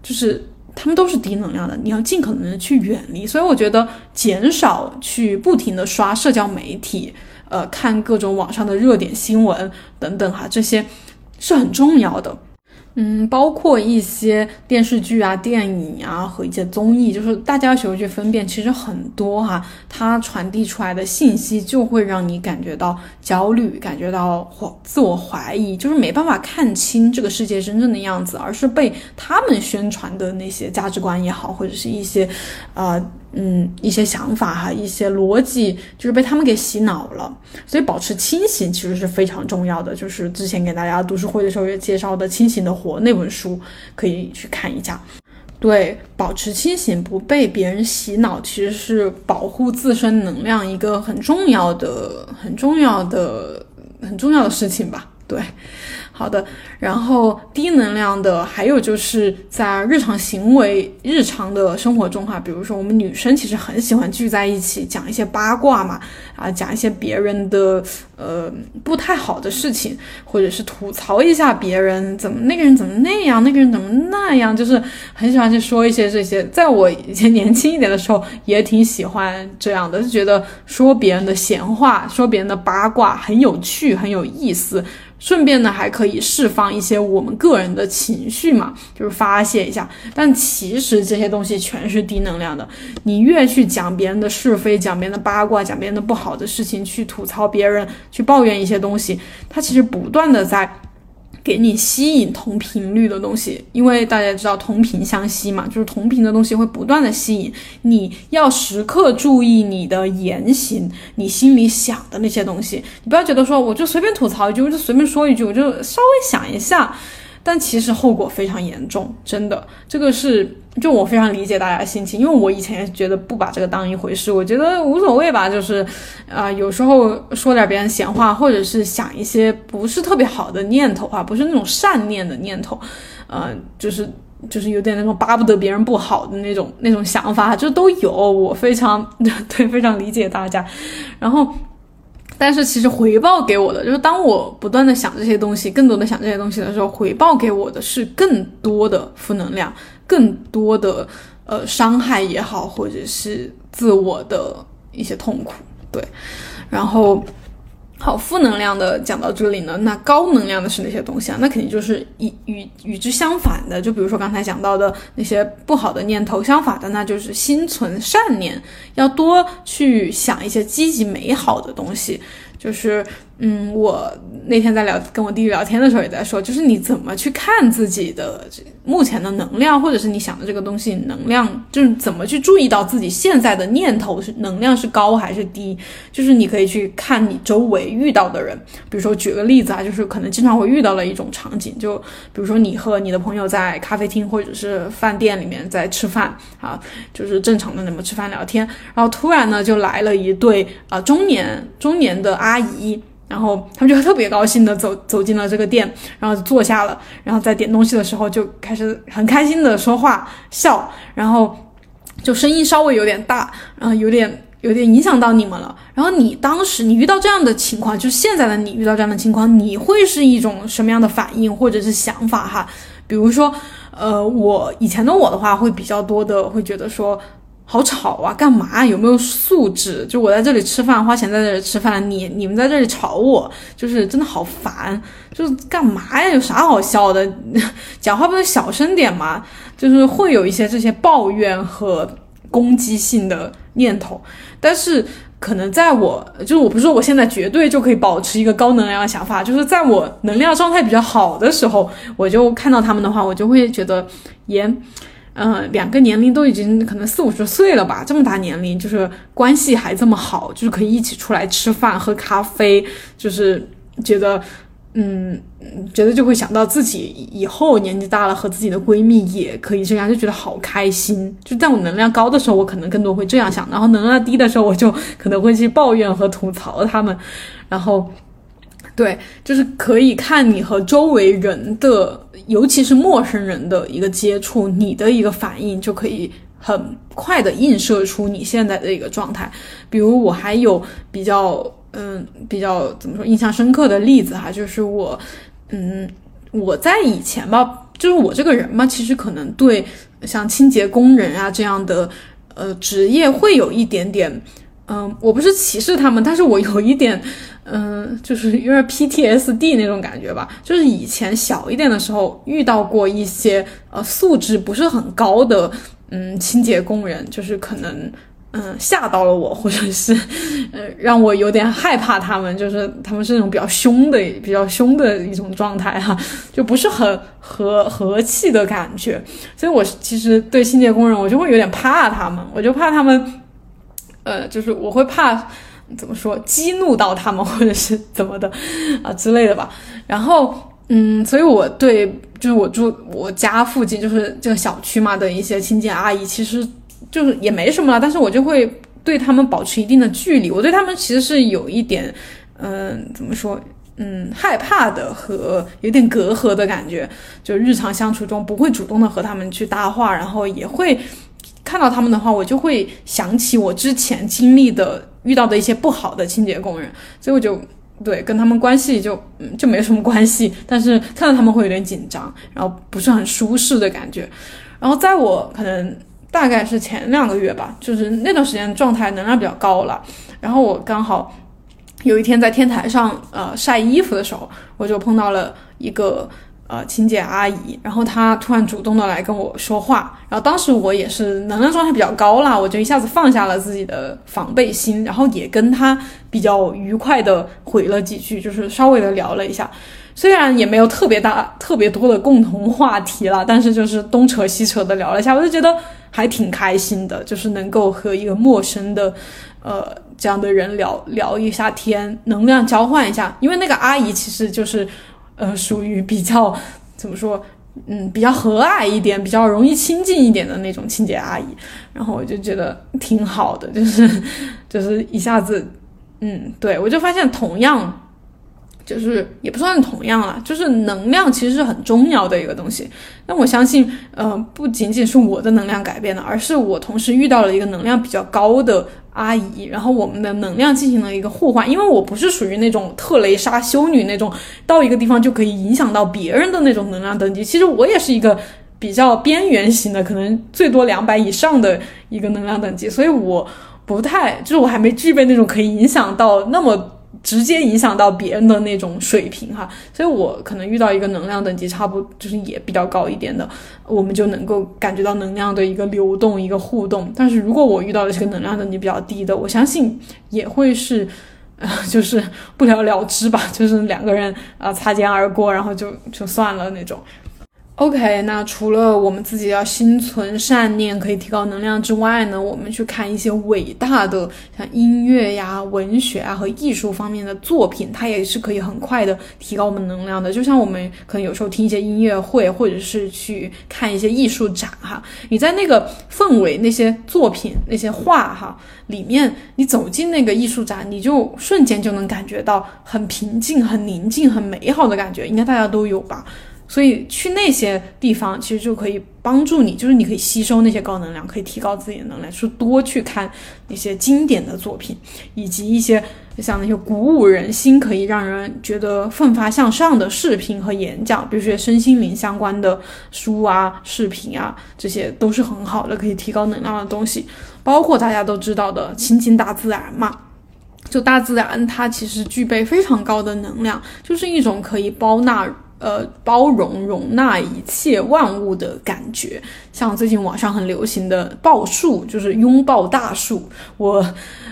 就是他们都是低能量的，你要尽可能的去远离。所以我觉得减少去不停的刷社交媒体。呃，看各种网上的热点新闻等等哈，这些是很重要的。嗯，包括一些电视剧啊、电影啊和一些综艺，就是大家要学会去分辨。其实很多哈，它传递出来的信息就会让你感觉到焦虑，感觉到怀自我怀疑，就是没办法看清这个世界真正的样子，而是被他们宣传的那些价值观也好，或者是一些，呃。嗯，一些想法哈，一些逻辑就是被他们给洗脑了，所以保持清醒其实是非常重要的。就是之前给大家读书会的时候也介绍的《清醒的活》那本书，可以去看一下。对，保持清醒，不被别人洗脑，其实是保护自身能量一个很重要的、很重要的、很重要的事情吧。对。好的，然后低能量的还有就是在日常行为、日常的生活中哈，比如说我们女生其实很喜欢聚在一起讲一些八卦嘛，啊，讲一些别人的呃不太好的事情，或者是吐槽一下别人怎么那个人怎么那样，那个人怎么那样，就是很喜欢去说一些这些。在我以前年轻一点的时候，也挺喜欢这样的，就觉得说别人的闲话、说别人的八卦很有趣、很有意思。顺便呢，还可以释放一些我们个人的情绪嘛，就是发泄一下。但其实这些东西全是低能量的。你越去讲别人的是非，讲别人的八卦，讲别人的不好的事情，去吐槽别人，去抱怨一些东西，它其实不断的在。给你吸引同频率的东西，因为大家知道同频相吸嘛，就是同频的东西会不断的吸引。你要时刻注意你的言行，你心里想的那些东西，你不要觉得说我就随便吐槽一句，我就随便说一句，我就稍微想一下。但其实后果非常严重，真的，这个是就我非常理解大家心情，因为我以前也觉得不把这个当一回事，我觉得无所谓吧，就是，啊，有时候说点别人闲话，或者是想一些不是特别好的念头啊，不是那种善念的念头，呃，就是就是有点那种巴不得别人不好的那种那种想法，就都有，我非常 对非常理解大家，然后。但是其实回报给我的，就是当我不断的想这些东西，更多的想这些东西的时候，回报给我的是更多的负能量，更多的呃伤害也好，或者是自我的一些痛苦。对，然后。好，负能量的讲到这里呢，那高能量的是哪些东西啊？那肯定就是与与与之相反的，就比如说刚才讲到的那些不好的念头，相反的那就是心存善念，要多去想一些积极美好的东西，就是。嗯，我那天在聊跟我弟弟聊天的时候也在说，就是你怎么去看自己的目前的能量，或者是你想的这个东西能量，就是怎么去注意到自己现在的念头是能量是高还是低，就是你可以去看你周围遇到的人，比如说举个例子啊，就是可能经常会遇到了一种场景，就比如说你和你的朋友在咖啡厅或者是饭店里面在吃饭啊，就是正常的那么吃饭聊天，然后突然呢就来了一对啊中年中年的阿阿姨。然后他们就特别高兴的走走进了这个店，然后坐下了，然后在点东西的时候就开始很开心的说话笑，然后就声音稍微有点大，然后有点有点影响到你们了。然后你当时你遇到这样的情况，就是现在的你遇到这样的情况，你会是一种什么样的反应或者是想法哈？比如说，呃，我以前的我的话会比较多的会觉得说。好吵啊！干嘛？有没有素质？就我在这里吃饭，花钱在这里吃饭，你你们在这里吵我，就是真的好烦。就是干嘛呀？有啥好笑的？讲话不能小声点吗？就是会有一些这些抱怨和攻击性的念头。但是可能在我，就是我不是说我现在绝对就可以保持一个高能量的想法，就是在我能量状态比较好的时候，我就看到他们的话，我就会觉得严。嗯，两个年龄都已经可能四五十岁了吧，这么大年龄，就是关系还这么好，就是可以一起出来吃饭喝咖啡，就是觉得嗯，觉得就会想到自己以后年纪大了和自己的闺蜜也可以这样，就觉得好开心。就在我能量高的时候，我可能更多会这样想；然后能量低的时候，我就可能会去抱怨和吐槽他们。然后，对，就是可以看你和周围人的，尤其是陌生人的一个接触，你的一个反应就可以很快的映射出你现在的一个状态。比如我还有比较。嗯，比较怎么说印象深刻的例子哈，就是我，嗯，我在以前吧，就是我这个人嘛，其实可能对像清洁工人啊这样的呃职业会有一点点，嗯，我不是歧视他们，但是我有一点，嗯，就是有点 PTSD 那种感觉吧，就是以前小一点的时候遇到过一些呃素质不是很高的嗯清洁工人，就是可能。嗯，吓到了我，或者是，呃，让我有点害怕。他们就是他们是那种比较凶的、比较凶的一种状态哈，就不是很和和气的感觉。所以我其实对清洁工人，我就会有点怕他们，我就怕他们，呃，就是我会怕怎么说激怒到他们，或者是怎么的啊之类的吧。然后，嗯，所以我对就是我住我家附近就是这个小区嘛的一些清洁阿姨，其实。就是也没什么了，但是我就会对他们保持一定的距离。我对他们其实是有一点，嗯，怎么说，嗯，害怕的和有点隔阂的感觉。就日常相处中不会主动的和他们去搭话，然后也会看到他们的话，我就会想起我之前经历的遇到的一些不好的清洁工人，所以我就对跟他们关系就嗯就没什么关系。但是看到他们会有点紧张，然后不是很舒适的感觉。然后在我可能。大概是前两个月吧，就是那段时间状态能量比较高了，然后我刚好有一天在天台上呃晒衣服的时候，我就碰到了一个呃清洁阿姨，然后她突然主动的来跟我说话，然后当时我也是能量状态比较高啦，我就一下子放下了自己的防备心，然后也跟她比较愉快的回了几句，就是稍微的聊了一下。虽然也没有特别大、特别多的共同话题了，但是就是东扯西扯的聊了一下，我就觉得还挺开心的，就是能够和一个陌生的，呃，这样的人聊聊一下天，能量交换一下。因为那个阿姨其实就是，呃，属于比较怎么说，嗯，比较和蔼一点、比较容易亲近一点的那种清洁阿姨。然后我就觉得挺好的，就是就是一下子，嗯，对我就发现同样。就是也不算同样了，就是能量其实是很重要的一个东西。那我相信，呃，不仅仅是我的能量改变了，而是我同时遇到了一个能量比较高的阿姨，然后我们的能量进行了一个互换。因为我不是属于那种特蕾莎修女那种到一个地方就可以影响到别人的那种能量等级，其实我也是一个比较边缘型的，可能最多两百以上的一个能量等级，所以我不太，就是我还没具备那种可以影响到那么。直接影响到别人的那种水平哈，所以我可能遇到一个能量等级差不就是也比较高一点的，我们就能够感觉到能量的一个流动、一个互动。但是如果我遇到的这个能量等级比较低的，我相信也会是，呃，就是不了了之吧，就是两个人啊擦肩而过，然后就就算了那种。OK，那除了我们自己要心存善念可以提高能量之外呢，我们去看一些伟大的像音乐呀、文学啊和艺术方面的作品，它也是可以很快的提高我们能量的。就像我们可能有时候听一些音乐会，或者是去看一些艺术展哈，你在那个氛围、那些作品、那些画哈里面，你走进那个艺术展，你就瞬间就能感觉到很平静、很宁静、很美好的感觉，应该大家都有吧。所以去那些地方，其实就可以帮助你，就是你可以吸收那些高能量，可以提高自己的能量。去多去看那些经典的作品，以及一些像那些鼓舞人心、可以让人觉得奋发向上的视频和演讲，比如说身心灵相关的书啊、视频啊，这些都是很好的可以提高能量的东西。包括大家都知道的亲近大自然嘛，就大自然它其实具备非常高的能量，就是一种可以包纳。呃包容容纳一切万物的感觉。像最近网上很流行的抱树，就是拥抱大树。我。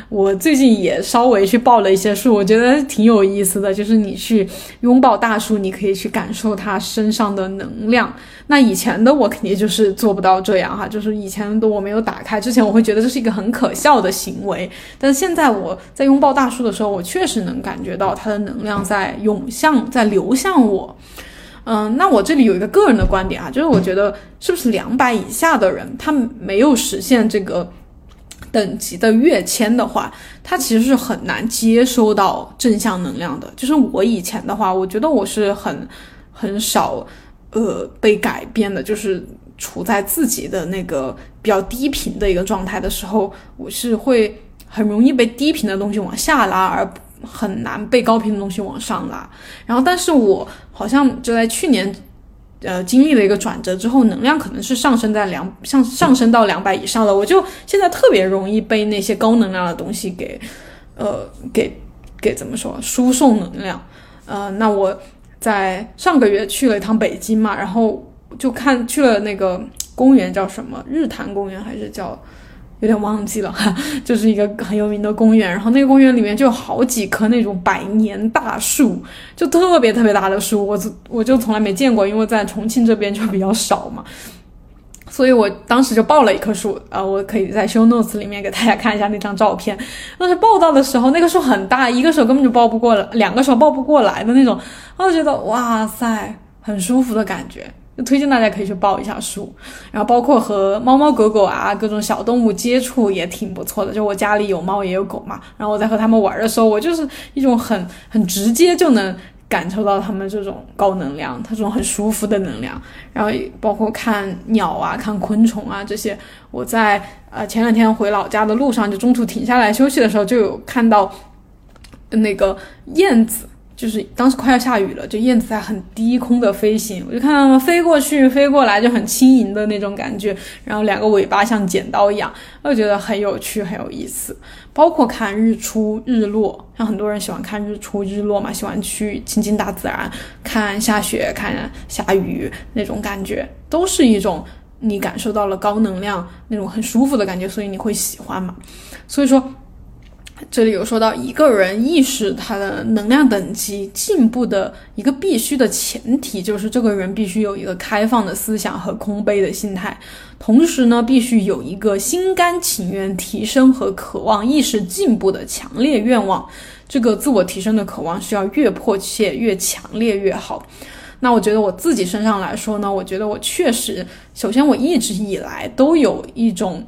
我最近也稍微去抱了一些树，我觉得挺有意思的。就是你去拥抱大树，你可以去感受它身上的能量。那以前的我肯定就是做不到这样哈，就是以前的我没有打开之前，我会觉得这是一个很可笑的行为。但是现在我在拥抱大树的时候，我确实能感觉到它的能量在涌向，在流向我。嗯，那我这里有一个个人的观点啊，就是我觉得是不是两百以下的人，他没有实现这个。等级的跃迁的话，他其实是很难接收到正向能量的。就是我以前的话，我觉得我是很很少，呃，被改变的。就是处在自己的那个比较低频的一个状态的时候，我是会很容易被低频的东西往下拉，而很难被高频的东西往上拉。然后，但是我好像就在去年。呃，经历了一个转折之后，能量可能是上升在两上上升到两百以上了。我就现在特别容易被那些高能量的东西给，呃，给给怎么说输送能量。呃，那我在上个月去了一趟北京嘛，然后就看去了那个公园叫什么日坛公园还是叫。有点忘记了哈，就是一个很有名的公园，然后那个公园里面就有好几棵那种百年大树，就特别特别大的树，我我就从来没见过，因为在重庆这边就比较少嘛，所以我当时就抱了一棵树，呃，我可以在 show notes 里面给大家看一下那张照片，当时抱到的时候，那个树很大，一个手根本就抱不过来，两个手抱不过来的那种，我就觉得哇塞，很舒服的感觉。推荐大家可以去抱一下树，然后包括和猫猫狗狗啊各种小动物接触也挺不错的。就我家里有猫也有狗嘛，然后我在和它们玩的时候，我就是一种很很直接就能感受到它们这种高能量，它这种很舒服的能量。然后包括看鸟啊、看昆虫啊这些，我在呃前两天回老家的路上，就中途停下来休息的时候，就有看到那个燕子。就是当时快要下雨了，就燕子在很低空的飞行，我就看到它飞过去、飞过来，就很轻盈的那种感觉。然后两个尾巴像剪刀一样，我就觉得很有趣、很有意思。包括看日出、日落，像很多人喜欢看日出、日落嘛，喜欢去亲近大自然，看下雪、看下雨那种感觉，都是一种你感受到了高能量那种很舒服的感觉，所以你会喜欢嘛。所以说。这里有说到一个人意识他的能量等级进步的一个必须的前提，就是这个人必须有一个开放的思想和空杯的心态，同时呢，必须有一个心甘情愿提升和渴望意识进步的强烈愿望。这个自我提升的渴望是要越迫切、越强烈越好。那我觉得我自己身上来说呢，我觉得我确实，首先我一直以来都有一种，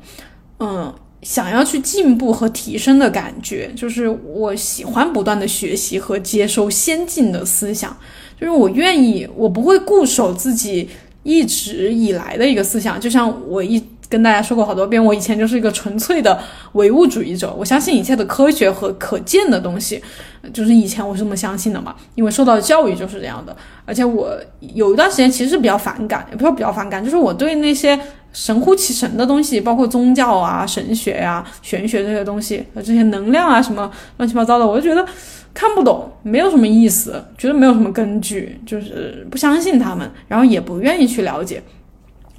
嗯。想要去进步和提升的感觉，就是我喜欢不断的学习和接收先进的思想，就是我愿意，我不会固守自己一直以来的一个思想。就像我一跟大家说过好多遍，我以前就是一个纯粹的唯物主义者，我相信一切的科学和可见的东西，就是以前我是这么相信的嘛，因为受到教育就是这样的。而且我有一段时间其实比较反感，也不是比较反感，就是我对那些。神乎其神的东西，包括宗教啊、神学呀、玄学这些东西，这些能量啊什么乱七八糟的，我就觉得看不懂，没有什么意思，觉得没有什么根据，就是不相信他们，然后也不愿意去了解。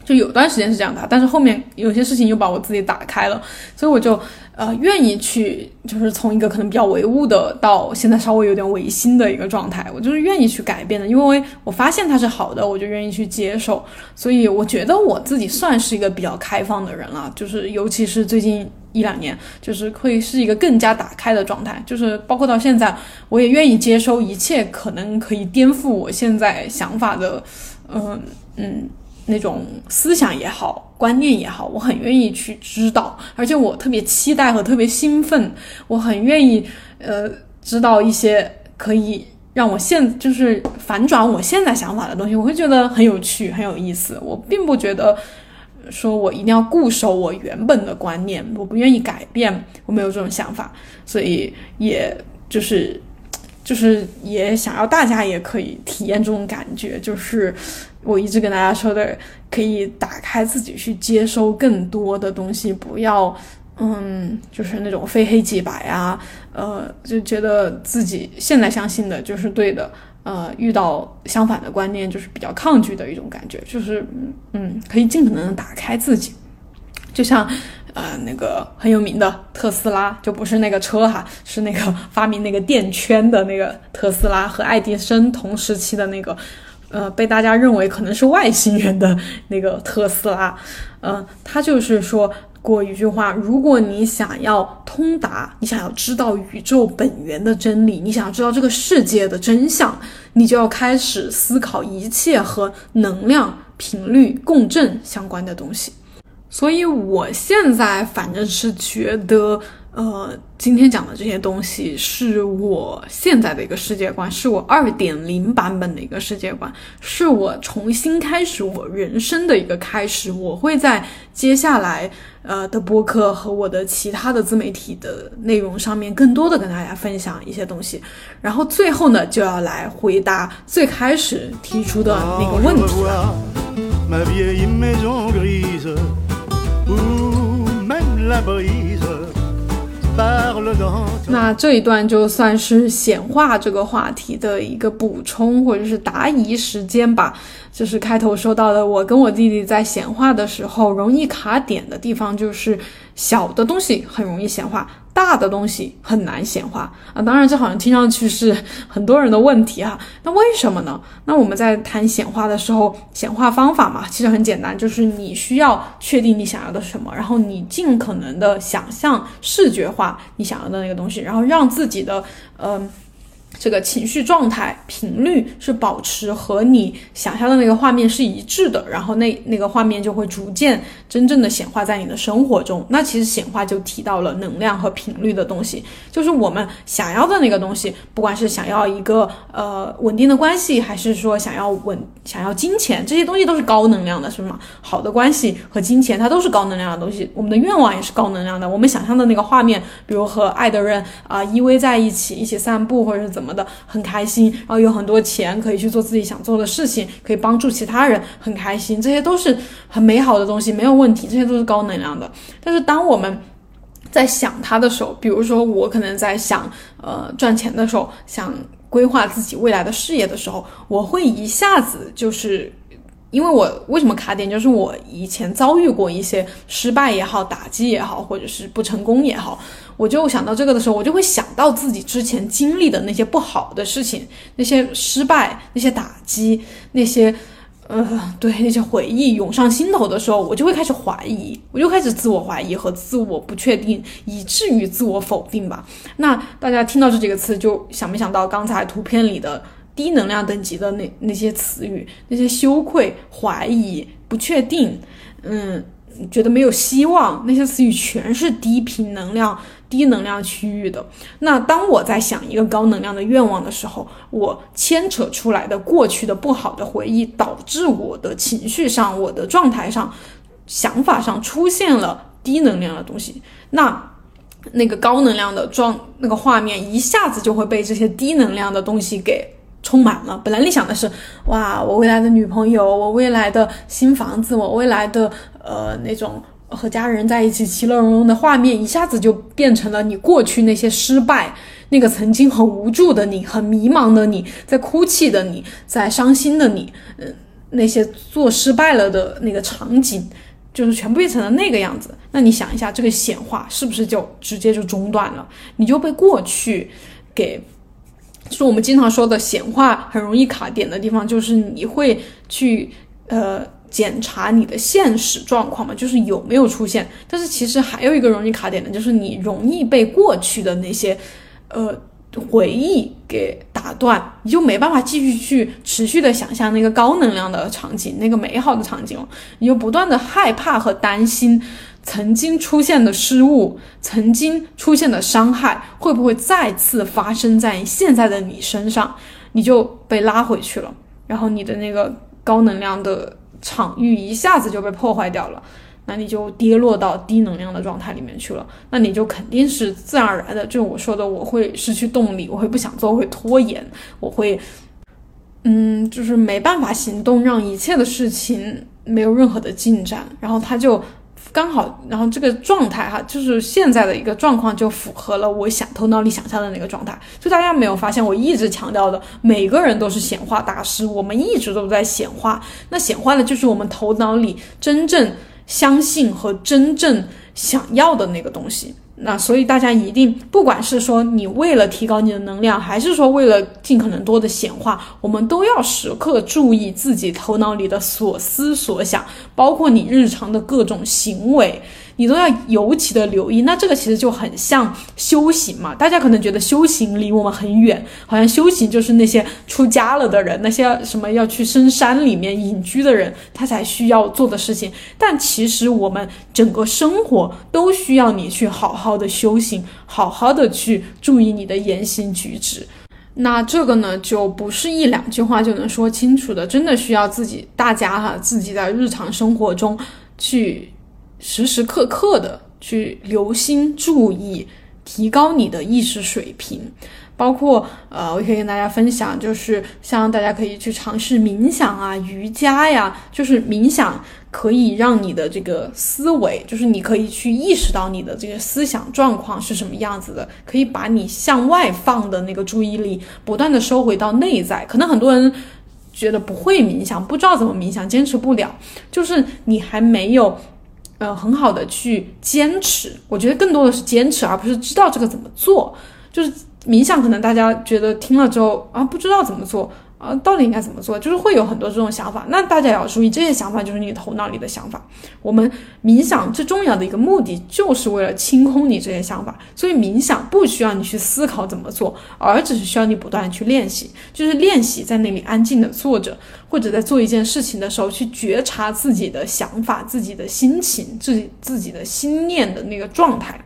就有段时间是这样的，但是后面有些事情又把我自己打开了，所以我就呃愿意去，就是从一个可能比较唯物的，到现在稍微有点唯心的一个状态，我就是愿意去改变的，因为我发现它是好的，我就愿意去接受。所以我觉得我自己算是一个比较开放的人了，就是尤其是最近一两年，就是会是一个更加打开的状态，就是包括到现在，我也愿意接收一切可能可以颠覆我现在想法的，嗯嗯。那种思想也好，观念也好，我很愿意去知道，而且我特别期待和特别兴奋，我很愿意，呃，知道一些可以让我现就是反转我现在想法的东西，我会觉得很有趣，很有意思。我并不觉得说我一定要固守我原本的观念，我不愿意改变，我没有这种想法，所以也就是。就是也想要大家也可以体验这种感觉，就是我一直跟大家说的，可以打开自己去接收更多的东西，不要嗯，就是那种非黑即白啊，呃，就觉得自己现在相信的就是对的，呃，遇到相反的观念就是比较抗拒的一种感觉，就是嗯，可以尽可能的打开自己，就像呃那个很有名的特斯拉，就不是那个车哈，是那个发明那个电圈的那个特斯拉和爱迪生同时期的那个，呃，被大家认为可能是外星人的那个特斯拉，嗯，他就是说。过一句话，如果你想要通达，你想要知道宇宙本源的真理，你想要知道这个世界的真相，你就要开始思考一切和能量、频率共振相关的东西。所以，我现在反正是觉得。呃，今天讲的这些东西是我现在的一个世界观，是我二点零版本的一个世界观，是我重新开始我人生的一个开始。我会在接下来呃的播客和我的其他的自媒体的内容上面，更多的跟大家分享一些东西。然后最后呢，就要来回答最开始提出的那个问题了。那这一段就算是显化这个话题的一个补充，或者是答疑时间吧。就是开头说到的，我跟我弟弟在显化的时候，容易卡点的地方就是小的东西很容易显化。大的东西很难显化啊，当然这好像听上去是很多人的问题哈。那为什么呢？那我们在谈显化的时候，显化方法嘛，其实很简单，就是你需要确定你想要的什么，然后你尽可能的想象视觉化你想要的那个东西，然后让自己的嗯。这个情绪状态频率是保持和你想象的那个画面是一致的，然后那那个画面就会逐渐真正的显化在你的生活中。那其实显化就提到了能量和频率的东西，就是我们想要的那个东西，不管是想要一个呃稳定的关系，还是说想要稳想要金钱，这些东西都是高能量的，是吗？好的关系和金钱它都是高能量的东西，我们的愿望也是高能量的。我们想象的那个画面，比如和爱的人啊依偎在一起，一起散步，或者是怎么。什么的很开心，然后有很多钱可以去做自己想做的事情，可以帮助其他人，很开心，这些都是很美好的东西，没有问题，这些都是高能量的。但是当我们在想它的时候，比如说我可能在想呃赚钱的时候，想规划自己未来的事业的时候，我会一下子就是。因为我为什么卡点，就是我以前遭遇过一些失败也好、打击也好，或者是不成功也好，我就想到这个的时候，我就会想到自己之前经历的那些不好的事情、那些失败、那些打击、那些，呃，对那些回忆涌上心头的时候，我就会开始怀疑，我就开始自我怀疑和自我不确定，以至于自我否定吧。那大家听到这几个词，就想没想到刚才图片里的？低能量等级的那那些词语，那些羞愧、怀疑、不确定，嗯，觉得没有希望，那些词语全是低频能量、低能量区域的。那当我在想一个高能量的愿望的时候，我牵扯出来的过去的不好的回忆，导致我的情绪上、我的状态上、想法上出现了低能量的东西。那那个高能量的状那个画面，一下子就会被这些低能量的东西给。充满了。本来你想的是，哇，我未来的女朋友，我未来的新房子，我未来的呃那种和家人在一起其乐融融的画面，一下子就变成了你过去那些失败，那个曾经很无助的你，很迷茫的你，在哭泣的你，在伤心的你，嗯，那些做失败了的那个场景，就是全部变成了那个样子。那你想一下，这个显化是不是就直接就中断了？你就被过去给。就是我们经常说的显化很容易卡点的地方，就是你会去呃检查你的现实状况嘛，就是有没有出现。但是其实还有一个容易卡点的，就是你容易被过去的那些呃回忆给打断，你就没办法继续去持续的想象那个高能量的场景，那个美好的场景，你就不断的害怕和担心。曾经出现的失误，曾经出现的伤害，会不会再次发生在现在的你身上？你就被拉回去了，然后你的那个高能量的场域一下子就被破坏掉了，那你就跌落到低能量的状态里面去了。那你就肯定是自然而然的，就我说的，我会失去动力，我会不想做，会拖延，我会，嗯，就是没办法行动，让一切的事情没有任何的进展，然后他就。刚好，然后这个状态哈，就是现在的一个状况就符合了我想头脑里想象的那个状态。就大家没有发现，我一直强调的，每个人都是显化大师，我们一直都在显化。那显化的就是我们头脑里真正相信和真正想要的那个东西。那所以大家一定，不管是说你为了提高你的能量，还是说为了尽可能多的显化，我们都要时刻注意自己头脑里的所思所想，包括你日常的各种行为。你都要尤其的留意，那这个其实就很像修行嘛。大家可能觉得修行离我们很远，好像修行就是那些出家了的人，那些什么要去深山里面隐居的人，他才需要做的事情。但其实我们整个生活都需要你去好好的修行，好好的去注意你的言行举止。那这个呢，就不是一两句话就能说清楚的，真的需要自己大家哈，自己在日常生活中去。时时刻刻的去留心注意，提高你的意识水平，包括呃，我可以跟大家分享，就是像大家可以去尝试冥想啊、瑜伽呀，就是冥想可以让你的这个思维，就是你可以去意识到你的这个思想状况是什么样子的，可以把你向外放的那个注意力不断的收回到内在。可能很多人觉得不会冥想，不知道怎么冥想，坚持不了，就是你还没有。呃，很好的去坚持，我觉得更多的是坚持，而不是知道这个怎么做。就是冥想，可能大家觉得听了之后啊，不知道怎么做。呃，到底应该怎么做？就是会有很多这种想法，那大家也要注意，这些想法就是你头脑里的想法。我们冥想最重要的一个目的，就是为了清空你这些想法。所以冥想不需要你去思考怎么做，而只是需要你不断的去练习，就是练习在那里安静的坐着，或者在做一件事情的时候去觉察自己的想法、自己的心情、自己自己的心念的那个状态。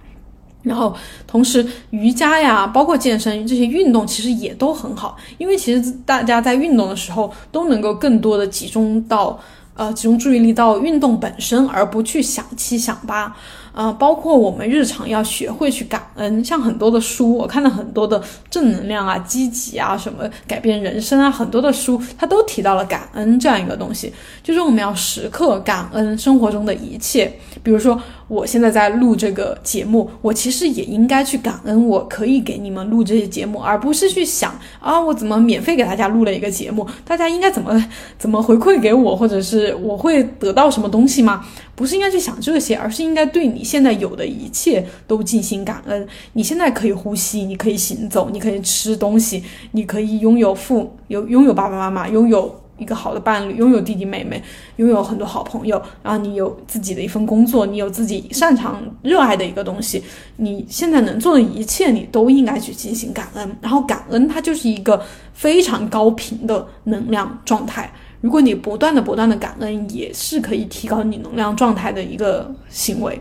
然后，同时瑜伽呀，包括健身这些运动，其实也都很好，因为其实大家在运动的时候都能够更多的集中到，呃，集中注意力到运动本身，而不去想七想八。啊，包括我们日常要学会去感恩，像很多的书，我看了很多的正能量啊、积极啊、什么改变人生啊，很多的书，它都提到了感恩这样一个东西，就是我们要时刻感恩生活中的一切。比如说，我现在在录这个节目，我其实也应该去感恩，我可以给你们录这些节目，而不是去想啊，我怎么免费给大家录了一个节目，大家应该怎么 怎么回馈给我，或者是我会得到什么东西吗？不是应该去想这些，而是应该对你现在有的一切都进行感恩。你现在可以呼吸，你可以行走，你可以吃东西，你可以拥有父有拥有爸爸妈妈，拥有一个好的伴侣，拥有弟弟妹妹，拥有很多好朋友。然后你有自己的一份工作，你有自己擅长热爱的一个东西。你现在能做的一切，你都应该去进行感恩。然后感恩它就是一个非常高频的能量状态。如果你不断的、不断的感恩，也是可以提高你能量状态的一个行为。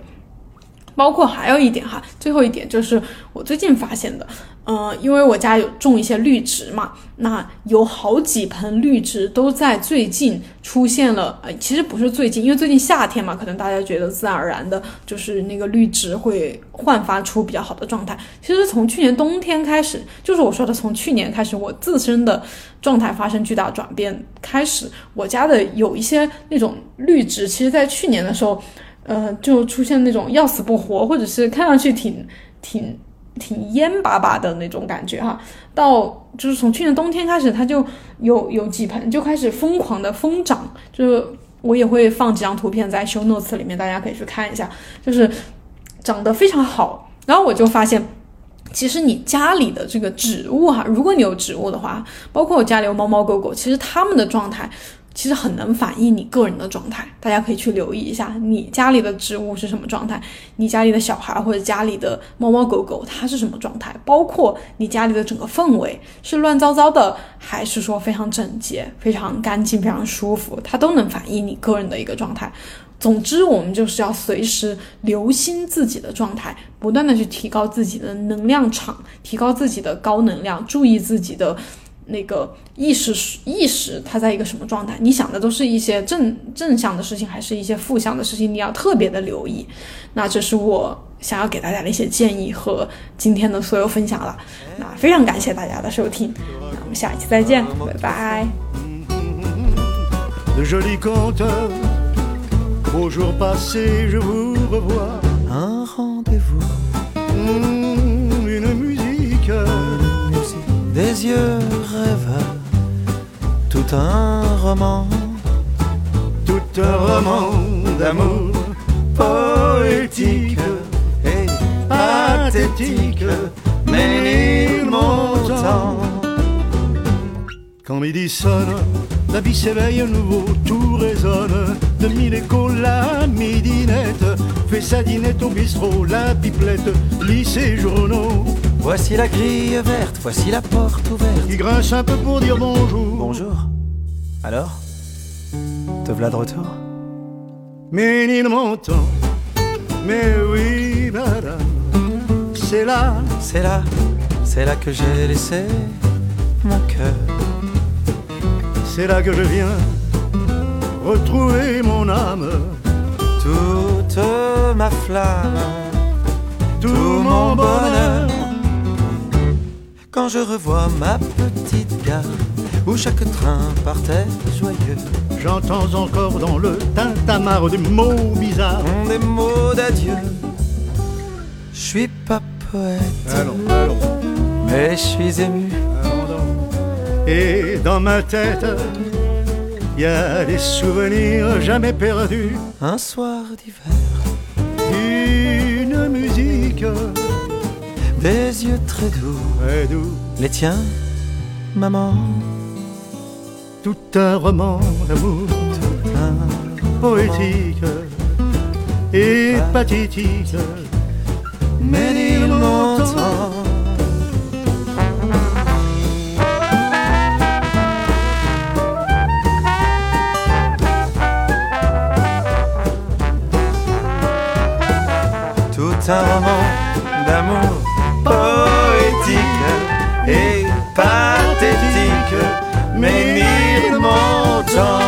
包括还有一点哈，最后一点就是我最近发现的。嗯，因为我家有种一些绿植嘛，那有好几盆绿植都在最近出现了。呃，其实不是最近，因为最近夏天嘛，可能大家觉得自然而然的，就是那个绿植会焕发出比较好的状态。其实从去年冬天开始，就是我说的从去年开始，我自身的状态发生巨大转变开始，我家的有一些那种绿植，其实在去年的时候，呃，就出现那种要死不活，或者是看上去挺挺。挺蔫巴巴的那种感觉哈，到就是从去年冬天开始，它就有有几盆就开始疯狂的疯长，就是我也会放几张图片在 show notes 里面，大家可以去看一下，就是长得非常好。然后我就发现，其实你家里的这个植物哈，如果你有植物的话，包括我家里有猫猫狗狗，其实它们的状态。其实很能反映你个人的状态，大家可以去留意一下，你家里的植物是什么状态，你家里的小孩或者家里的猫猫狗狗它是什么状态，包括你家里的整个氛围是乱糟糟的，还是说非常整洁、非常干净、非常舒服，它都能反映你个人的一个状态。总之，我们就是要随时留心自己的状态，不断的去提高自己的能量场，提高自己的高能量，注意自己的。那个意识意识，它在一个什么状态？你想的都是一些正正向的事情，还是一些负向的事情？你要特别的留意。那这是我想要给大家的一些建议和今天的所有分享了。那非常感谢大家的收听，那我们下一期再见，拜拜。Au jour passé, je vous revois. Un rendez-vous, des yeux rêveurs, tout un roman, tout un roman d'amour poétique et pathétique, mais montant. Quand midi sonne, la vie s'éveille à nouveau, tout résonne. De mille la midinette fait sa dinette au bistrot, la pipelette lit ses journaux. Voici la grille verte, voici la porte ouverte. Il grince un peu pour dire bonjour. Bonjour. Alors Te v'là de retour? Mais il m'entend, mais oui, madame, c'est là, C'est là, c'est là que j'ai laissé mon cœur. c'est là que je viens retrouver mon âme, Toute ma flamme, tout mon bonheur. Quand je revois ma petite gare où chaque train partait joyeux. J'entends encore dans le tintamarre des mots bizarres. Des mots d'adieu. Je suis pas poète, Allons, allons, mais je suis ému. allons donc. Et dans ma tête, il y a des souvenirs jamais perdus. Un soir d'hiver, Une musique des yeux très doux. Doux, Les tiens, maman, tout un roman d'amour. Un poétique et pathétique. mais il m'entend. Tout un roman d'amour et pathétique, mais mon temps.